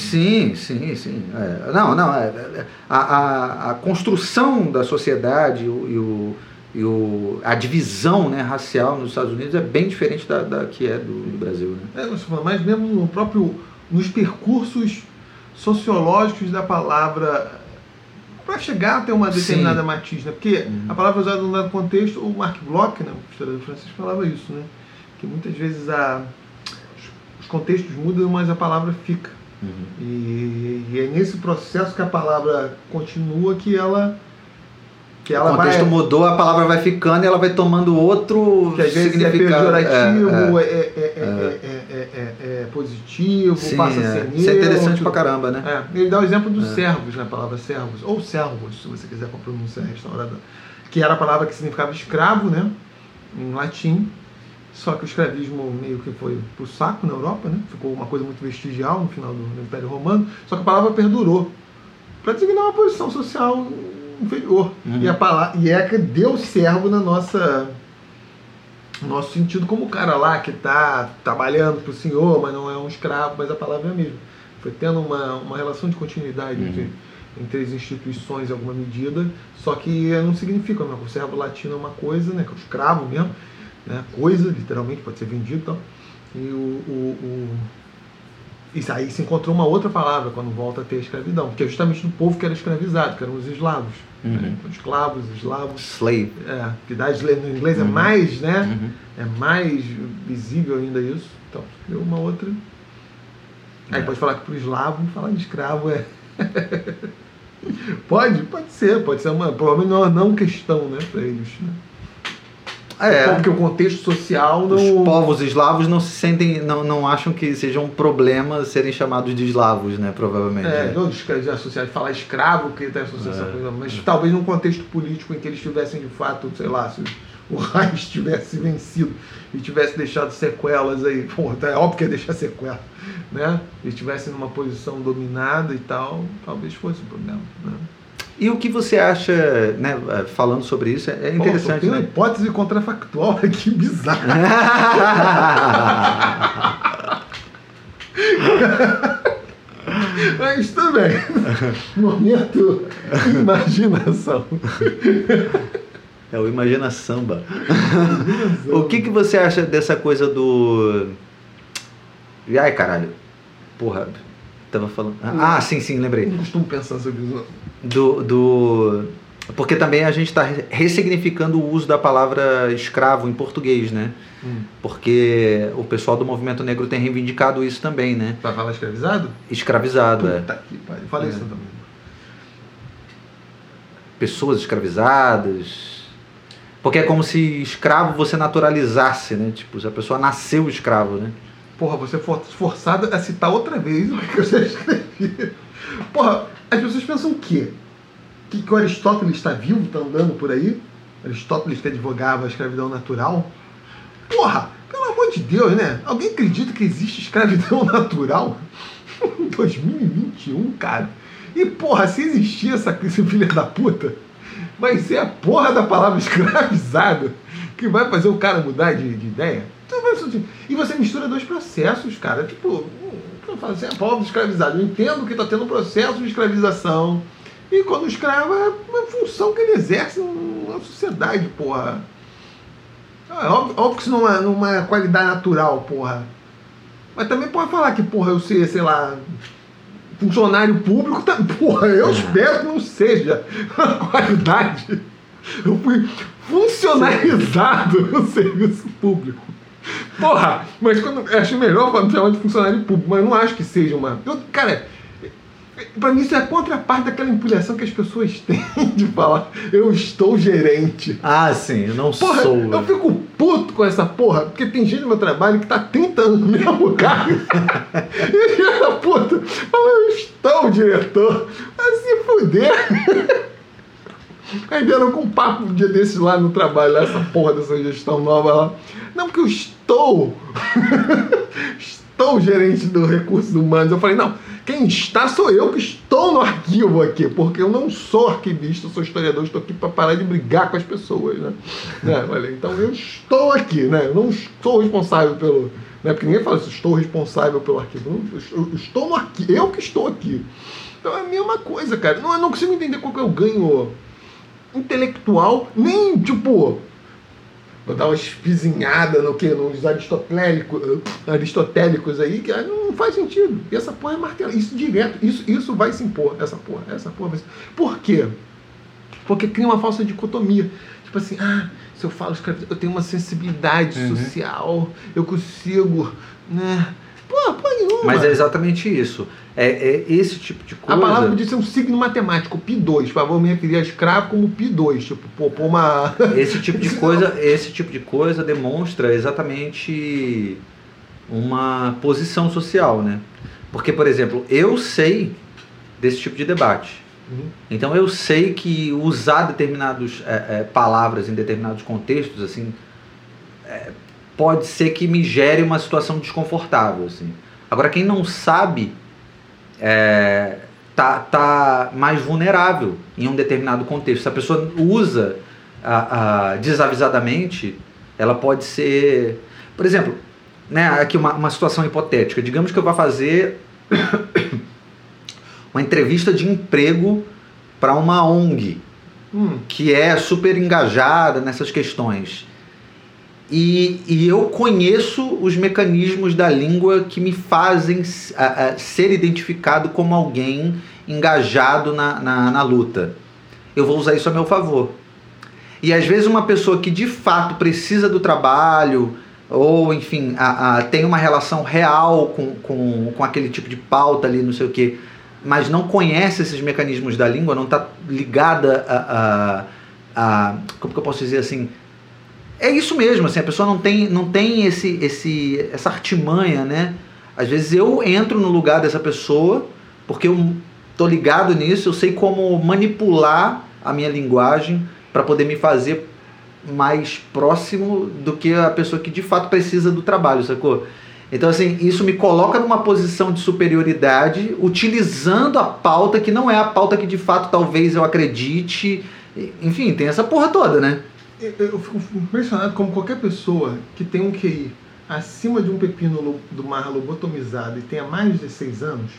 Sim, sim, sim. É, não, não. é- é- a, a, a construção da sociedade e, o, e, o, a divisão né, racial nos Estados Unidos é bem diferente da, da que é do, do Brasil. Né? É, mas mesmo no próprio, nos percursos sociológicos da palavra para chegar a ter uma determinada Sim. matiz, né? Porque Uhum. a palavra usada num dado contexto, o Mark Bloch, né, o historiador francês, falava isso, né? Que muitas vezes a, os contextos mudam, mas a palavra fica. Uhum. E, e é nesse processo que a palavra continua que ela que ela o contexto vai mudou, a palavra vai ficando e ela vai tomando outro que às vezes é significado. pejorativo, É, é, é, é, é, é- é- positivo, Sim, passa a ser Isso é interessante pra caramba, né? Ele dá o exemplo dos servos, né? A palavra servos, ou servos, se você quiser pronunciar restaurada, que era a palavra que significava escravo, né? Em latim. Só que o escravismo meio que foi pro saco na Europa, né? Ficou uma coisa muito vestigial no final do, Império Romano. Só que a palavra perdurou para designar uma posição social inferior. Uhum. E, a palavra, e é que deu servo na nossa no nosso sentido como o cara lá que está trabalhando para o senhor, mas não é um escravo, mas a palavra é a mesma. Foi tendo uma, uma relação de continuidade Uhum. entre, entre as instituições em alguma medida, só que não significa, né? o servo latino é uma coisa, né? que é o escravo mesmo, né? coisa, literalmente, pode ser vendido e tal. E o, o, o- Isso aí se encontrou uma outra palavra quando volta a ter a escravidão, porque é justamente do povo que era escravizado, que eram os eslavos. Uhum. Né? Então, esclavos, eslavos. Slave. É, que dá no inglês é Uhum. mais, né? Uhum. É mais visível ainda isso. Então, deu uma outra. Aí É. pode falar que pro eslavo, falar de escravo é. <laughs> pode, pode ser, pode ser uma. Provavelmente não é uma não questão, né, pra eles. Né? É. Porque o contexto social não. Os povos eslavos não se sentem, não, não acham que seja um problema serem chamados de eslavos, né? Provavelmente. É, não de associar, falar escravo, que tem associação É. com mas talvez num contexto político em que eles tivessem de fato, sei lá, se <laughs> o Reich tivesse vencido e tivesse deixado sequelas aí, pô, tá, é óbvio que ia deixar sequela, né? E estivesse numa posição dominada e tal, talvez fosse um problema. Né? E o que você acha, né? Falando sobre isso, é Pô, interessante, tem uma né? hipótese contrafactual <laughs> aqui bizarra. <laughs> Mas tudo bem. <laughs> Momento imaginação. É o Imagina Samba. o que, que você acha dessa coisa do. Ai, caralho. Porra, tava falando. Ah, sim, sim, lembrei. Não costumo pensar sobre isso. Do. do... Porque também a gente está ressignificando o uso da palavra escravo em português, né? Hum. Porque o pessoal do movimento negro tem reivindicado isso também, né? Pra falar escravizado? Escravizado, é. Puta que pariu. Falei É. isso também. Pessoas escravizadas. Porque é como se escravo você naturalizasse, né? Tipo, se a pessoa nasceu escravo, né? Porra, você for forçado a citar outra vez o que eu já escrevi. Porra, as pessoas pensam o quê? Que, que o Aristóteles está vivo, está andando por aí? Aristóteles que advogava a escravidão natural? Porra, pelo amor de Deus, né? Alguém acredita que existe escravidão <laughs> natural? Em 2021, cara. E porra, se existir essa esse filha da puta, vai ser a porra da palavra <laughs> escravizado que vai fazer o cara mudar de, de ideia. Então, E você mistura dois processos, cara. Tipo, eu falo assim, a palavra escravizado. Eu entendo que está tendo um processo de escravização. E quando o escravo é uma função que ele exerce na sociedade, porra. É óbvio, óbvio que isso não é, não é qualidade natural, porra. Mas também pode falar que, porra, eu ser, sei lá, funcionário público, tá, porra, eu espero que não seja uma qualidade. Eu fui funcionarizado no serviço público. Porra, mas quando, eu acho melhor me chamar de funcionário público, mas não acho que seja uma. Eu, cara, pra mim isso é a contraparte daquela empilhação que as pessoas <laughs> têm de falar, eu estou gerente. Ah, sim, eu não Porra, sou. eu fico puto com essa porra, porque tem gente no meu trabalho que tá 30 anos no mesmo lugar. <laughs> e filha puta, fala, eu estou diretor. Vai se fuder. Aí vieram com um papo um dia desses lá no trabalho, lá, essa porra dessa gestão nova lá. Não, porque eu estou. <laughs> estou gerente do recursos humanos. Eu falei, não, quem está sou eu que estou no arquivo aqui, porque eu não sou arquivista, sou historiador, estou aqui para parar de brigar com as pessoas, né? né? <laughs> Falei, então eu estou aqui, né? Eu não estou responsável pelo. Né? Porque ninguém fala isso, estou responsável pelo arquivo. Eu estou no arquivo, eu que estou aqui. Então é a mesma coisa, cara. Não, eu não consigo entender qual que é o ganho intelectual, nem tipo vou dar uma espizinhada no que? Nos aristotélicos, aristotélicos aí, que não faz sentido. E essa porra é martelo. Isso direto, isso, isso vai se impor. Essa porra, essa porra vai se Por quê? Porque cria uma falsa dicotomia. Tipo assim, ah, se eu falo escravidão, eu tenho uma sensibilidade Uhum. social, eu consigo, né? Pô, pô nenhuma. Mas é exatamente isso. É, é esse tipo de A coisa. palavra podia ser um signo matemático, Pi2. Para vou me referir a escravo como Pi2. Tipo, pô, pô uma. <laughs> Esse tipo de coisa, esse tipo de coisa demonstra exatamente uma posição social, né? Porque, por exemplo, eu sei desse tipo de debate. Uhum. Então eu sei que usar determinadas palavras em determinados contextos, assim, é, pode ser que me gere uma situação desconfortável, assim. Agora quem não sabe é, tá, tá mais vulnerável em um determinado contexto. Se a pessoa usa a, a, desavisadamente, ela pode ser, por exemplo, né, aqui uma, uma situação hipotética. Digamos que eu vá fazer <coughs> uma entrevista de emprego para uma ONG Hum. que é super engajada nessas questões. E, e eu conheço os mecanismos da língua que me fazem ser identificado como alguém engajado na, na, na luta. Eu vou usar isso a meu favor. E às vezes uma pessoa que de fato precisa do trabalho, ou enfim, a, tem uma relação real com, com, com aquele tipo de pauta ali, não sei o quê, mas não conhece esses mecanismos da língua, não está ligada a, a, Como que eu posso dizer assim? É isso mesmo, assim, a pessoa não tem, não tem esse, esse, essa artimanha, né? Às vezes eu entro no lugar dessa pessoa, porque eu tô ligado nisso, eu sei como manipular a minha linguagem para poder me fazer mais próximo do que a pessoa que de fato precisa do trabalho, sacou? Então, assim, isso me coloca numa posição de superioridade, utilizando a pauta que não é a pauta que de fato talvez eu acredite. Enfim, tem essa porra toda, né? Eu, eu fico impressionado como qualquer pessoa que tem um QI acima de um pepino do mar lobotomizado e tenha mais de 16 anos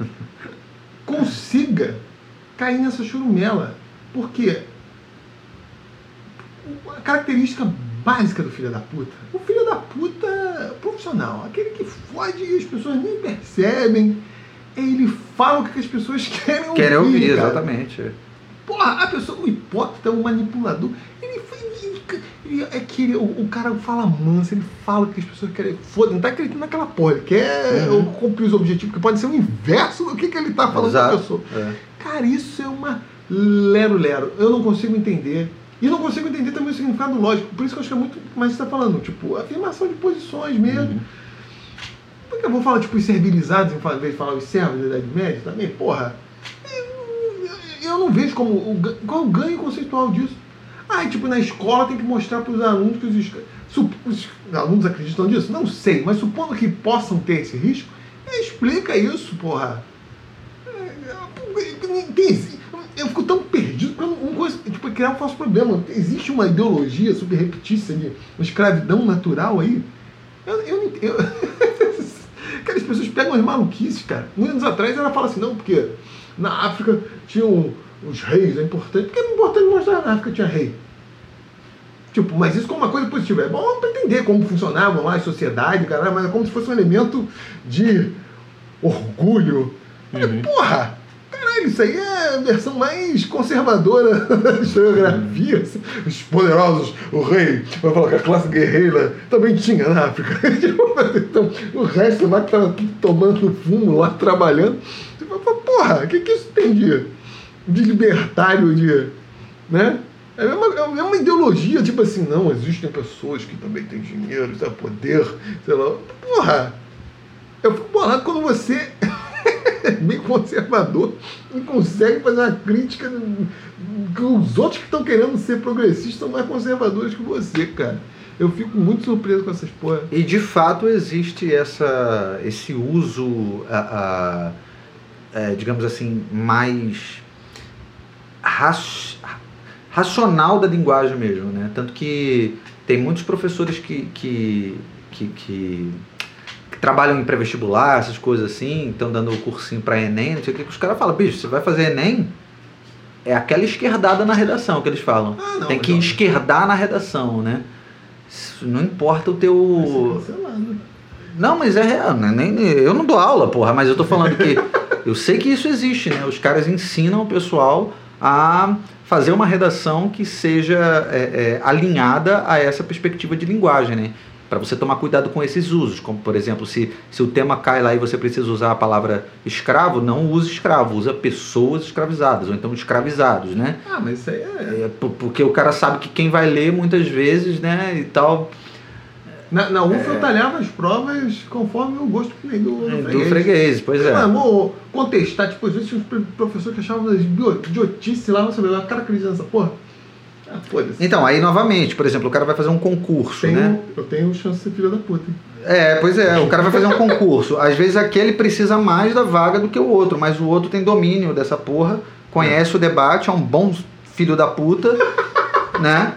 <laughs> consiga cair nessa churumela. Porque a característica básica do filho da puta, o filho da puta profissional, aquele que fode e as pessoas nem percebem, ele fala o que as pessoas <laughs> querem ouvir. Querem ouvir, cara. exatamente. Porra, a pessoa, o hipócrita, o manipulador, ele é que o, o, cara fala manso, ele fala que as pessoas querem. Foda, não tá acreditando naquela porra, ele quer uhum. cumprir os objetivos, que pode ser o inverso do que, que ele tá falando Exato. pra pessoa. É. Cara, isso é uma lero-lero. Eu não consigo entender. E não consigo entender também o significado lógico. Por isso que eu acho que é muito mais você tá falando, tipo, afirmação de posições mesmo. Uhum. Porque eu vou falar, tipo, os servilizados, em vez de falar os servos da Idade Média também, porra. Eu não vejo como. Qual o ganho conceitual disso? Ah, tipo, na escola tem que mostrar para os alunos que os, os, alunos acreditam nisso? Não sei, mas supondo que possam ter esse risco, explica isso, porra. Eu fico tão perdido porque eu não conheço, tipo, criar um falso problema. Existe uma ideologia subreptícia de uma escravidão natural aí. Eu, eu, eu <laughs> Cara, as pessoas pegam as maluquices, cara. Um anos atrás ela fala assim, não, porque na África tinham os reis, é importante. Porque é importante mostrar que na África tinha rei. Tipo, mas isso como uma coisa positiva. É bom para entender como funcionavam lá as sociedades, cara, mas é como se fosse um elemento de orgulho. Uhum. Porra! Caralho, isso aí é a versão mais conservadora <laughs> da historiografia. Assim. Os poderosos, o rei, vai falar que a classe guerreira também tinha na África. <laughs> então, o resto lá que tava tomando fumo lá, trabalhando. Você fala, porra, o que, que isso tem de, de libertário, de. né? É uma, é uma ideologia, tipo assim, não, existem pessoas que também têm dinheiro, têm poder, sei lá. Porra! Eu fico bolado quando você <laughs> é meio conservador e consegue fazer uma crítica que os outros que estão querendo ser progressistas são mais conservadores que você, cara. Eu fico muito surpreso com essas porra. E de fato existe essa, esse uso, a, a, é, digamos assim, mais racional da linguagem mesmo, né? Tanto que tem muitos professores que, que, que, que, que trabalham em pré-vestibular, essas coisas assim, estão dando o cursinho para Enem, não sei o que, que os caras falam, bicho, você vai fazer Enem? É aquela esquerdada na redação que eles falam. Ah, não, tem que não. esquerdar na redação, né? Isso não importa o teu. cancelado. Não, mas é real, né? Nem, eu não dou aula, porra, mas eu tô falando que <laughs> eu sei que isso existe, né? Os caras ensinam o pessoal a fazer uma redação que seja é, é, alinhada a essa perspectiva de linguagem, né? Para você tomar cuidado com esses usos, como por exemplo, se, se o tema cai lá e você precisa usar a palavra escravo, não use escravo, usa pessoas escravizadas, ou então escravizados, né? Ah, mas isso aí é. É, por- porque o cara sabe que quem vai ler muitas vezes, né, e tal, Na, na UF eu talhava as provas conforme o gosto do, do, É. do freguês. freguês, pois é. Vou contestar, tipo, às vezes tinha pro- professor que achava idiotice lá, não sabia, a cara acredita nessa porra. Ah, foda-se. Então, aí novamente, por exemplo, o cara vai fazer um concurso, Tenho- né? Eu tenho chance de ser filho da puta. hein? É, pois é, o cara vai fazer um concurso. Às vezes aquele precisa mais da vaga do que o outro, mas o outro tem domínio dessa porra, conhece o debate, é um bom filho da puta, né?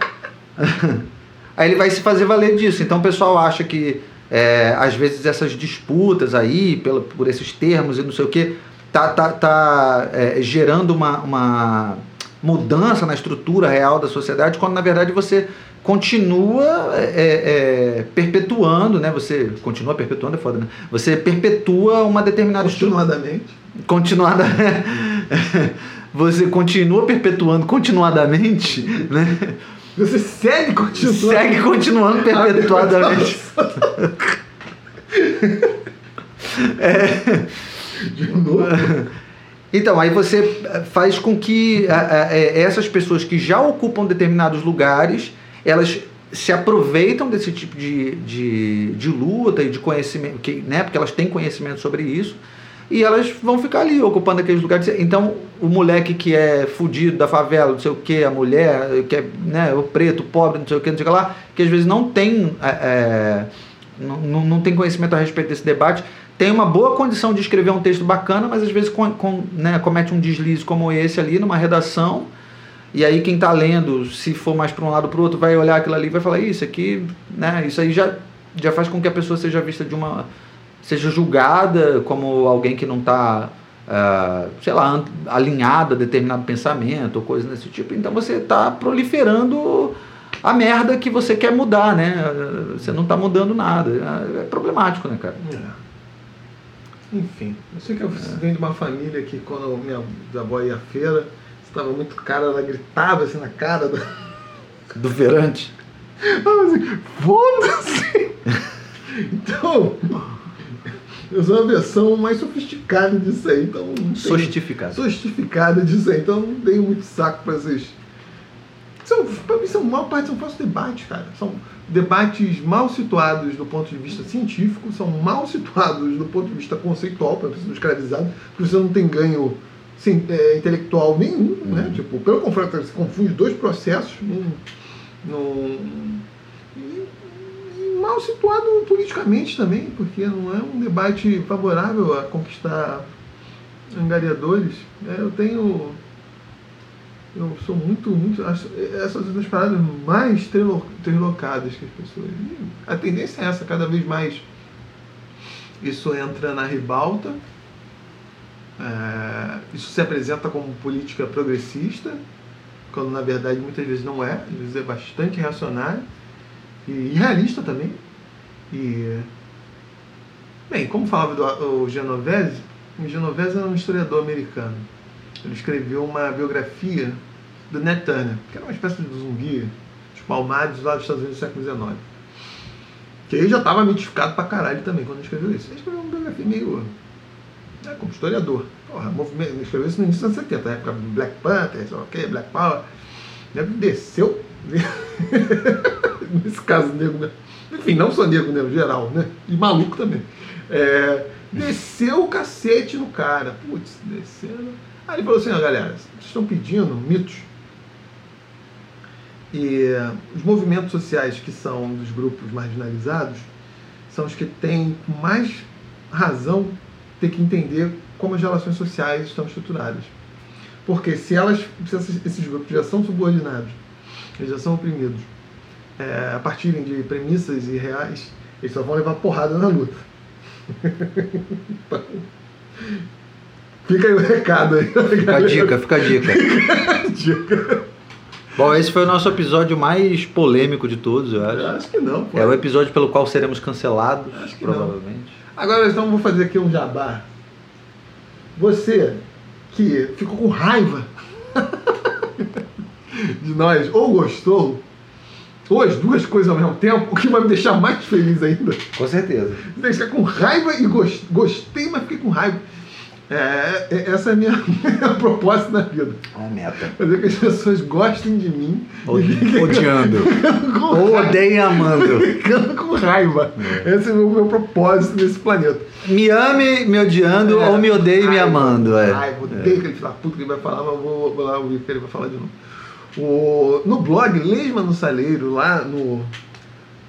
<laughs> Aí ele vai se fazer valer disso. Então o pessoal acha que é, às vezes essas disputas aí, pela, por esses termos e não sei o que, tá, tá, tá é, gerando uma, uma mudança na estrutura real da sociedade, quando na verdade você continua é, é, perpetuando, né? Você continua perpetuando, é foda, né? Você perpetua uma determinada estrutura Continuadamente. continuada <laughs> você continua perpetuando continuadamente né? Você segue continuando. segue continuando perpetuadamente <laughs> De novo. então aí você faz com que a- essas pessoas que já ocupam determinados lugares elas se aproveitam desse tipo de, de, de luta e de conhecimento que, né, porque elas têm conhecimento sobre isso e elas vão ficar ali ocupando aqueles lugares. Então, o moleque que é fudido da favela, não sei o que, a mulher, que é né, o preto, o pobre, não sei o que, não sei o que lá, que às vezes não tem, é, é, não, não tem conhecimento a respeito desse debate, tem uma boa condição de escrever um texto bacana, mas às vezes com, com, né, comete um deslize como esse ali numa redação. E aí quem está lendo, se for mais para um lado para o outro, vai olhar aquilo ali e vai falar, isso aqui, né, isso aí já, já faz com que a pessoa seja vista de uma seja julgada como alguém que não está, sei lá, alinhado a determinado pensamento ou coisa desse tipo. Então você está proliferando a merda que você quer mudar, né? Você não está mudando nada. É problemático, né, cara? É. Enfim, eu sei que eu venho de uma família que quando minha avó ia à feira, estava muito cara, ela gritava assim na cara. Do <laughs> verante. <laughs> Ela assim, foda-se! <laughs> Então, eu sou uma versão mais sofisticada disso aí, então Sostificado. sofisticada disso aí, então não tenho muito saco pra vocês. São, pra mim, são, a maior parte são falsos debates, cara. São debates mal situados do ponto de vista científico, são mal <laughs> situados do ponto de vista conceitual para a pessoa escravizada, porque você não tem ganho sim, é, intelectual nenhum, né? Tipo, pelo contrário, você confunde dois processos num, num- mal situado politicamente também, porque não é um debate favorável a conquistar angariadores. É, eu tenho. Eu sou muito, muito. acho- Essas são das paradas mais trilocadas que as pessoas. A tendência é essa, cada vez mais isso entra na ribalta. é, isso se apresenta como política progressista, quando na verdade muitas vezes não é, às vezes é bastante reacionário e irrealista também. E bem, como falava o Genovese, o Genovese era um historiador americano. Ele escreveu uma biografia do Turner, que era uma espécie de zumbi, dos palmares lá dos Estados Unidos do século XIX. Que ele já estava mitificado pra caralho também quando ele escreveu isso. Ele escreveu uma biografia meio. Né, como historiador. Porra, movimento, escreveu isso no início dos anos 70, na época Black Panther, sei que, Black Power. Desceu. <laughs> <laughs> Nesse caso, negro, né? Enfim, não só negro, né? Geral, né? E maluco também. É, desceu o cacete no cara. Putz, descendo. Aí ele falou assim, ó, galera, vocês estão pedindo mitos. E eh, os movimentos sociais que são dos grupos marginalizados são os que têm mais razão ter que entender como as relações sociais estão estruturadas. Porque se elas, se esses grupos já são subordinados, eles já são oprimidos, é, a partirem de premissas irreais, eles só vão levar porrada na luta. Então, <laughs> fica aí o recado aí. Fica a dica, fica a dica. dica. Bom, esse foi o nosso episódio mais polêmico de todos, eu acho. Eu acho que não, pô. É o episódio pelo qual seremos cancelados, Acho que não. provavelmente. Agora então vou fazer aqui um jabá. Você que ficou com raiva <laughs> de nós, ou gostou, as duas coisas ao mesmo tempo, o que vai me deixar mais feliz ainda. Com certeza. Deixar com raiva e gos- gostei, mas fiquei com raiva. É, é- essa é a minha, <laughs> minha proposta na vida. É uma meta. Fazer que as pessoas gostem de mim. Odi- odiando. <laughs> Ou odeiem amando. Ficando com raiva. Esse é o meu propósito nesse planeta. Me ame me odiando É, ou me odeie me amando. É. Raiva, odeio aquele filho da puta que ele vai falar, mas eu vou, vou lá ouvir o que ele vai falar de novo. O, no blog Lesma no Saleiro, lá no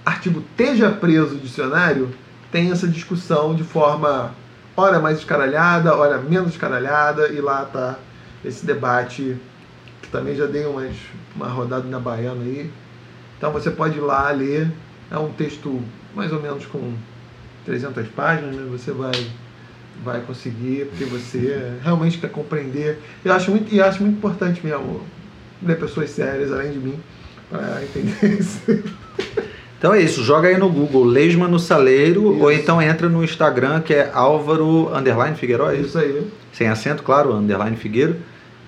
artigo Teja Preso Dicionário, tem essa discussão de forma hora mais escaralhada, hora menos escaralhada, e lá tá esse debate que também já dei umas, uma rodada na Baiana aí. Então você pode ir lá ler. É um texto mais ou menos com 300 páginas, né? Você vai vai conseguir, porque você realmente quer compreender. Eu acho muito, e acho muito importante mesmo ler pessoas sérias além de mim para entender <laughs> isso. Então é isso, joga aí no Google Lesma no Saleiro Isso. ou então entra no Instagram que é Álvaro Underline Figueiró, é isso? Isso aí. Sem acento, claro, Underline Figueiro.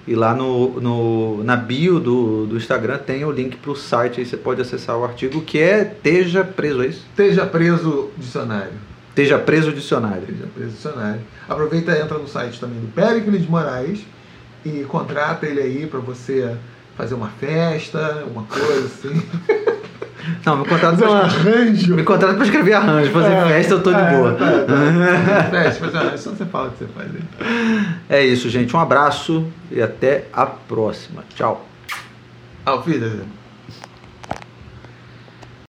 E lá no, no, na bio do, do Instagram tem o link para o site, aí você pode acessar o artigo que é Teja Preso, é isso? Esteja preso dicionário. Teja Preso Dicionário. Esteja preso dicionário. Aproveita e entra no site também do Péricles de Moraes e contrata ele aí para você fazer uma festa, uma coisa assim. <laughs> Não, me contrata um pra, arranjo. me contrata pra escrever arranjo, fazer É, festa eu tô de é, boa. tá, tá. <laughs> Festa, fazer arranjo. Só você fala o que você faz aí. É isso, gente. Um abraço e até a próxima. Tchau. Auf Wiedersehen.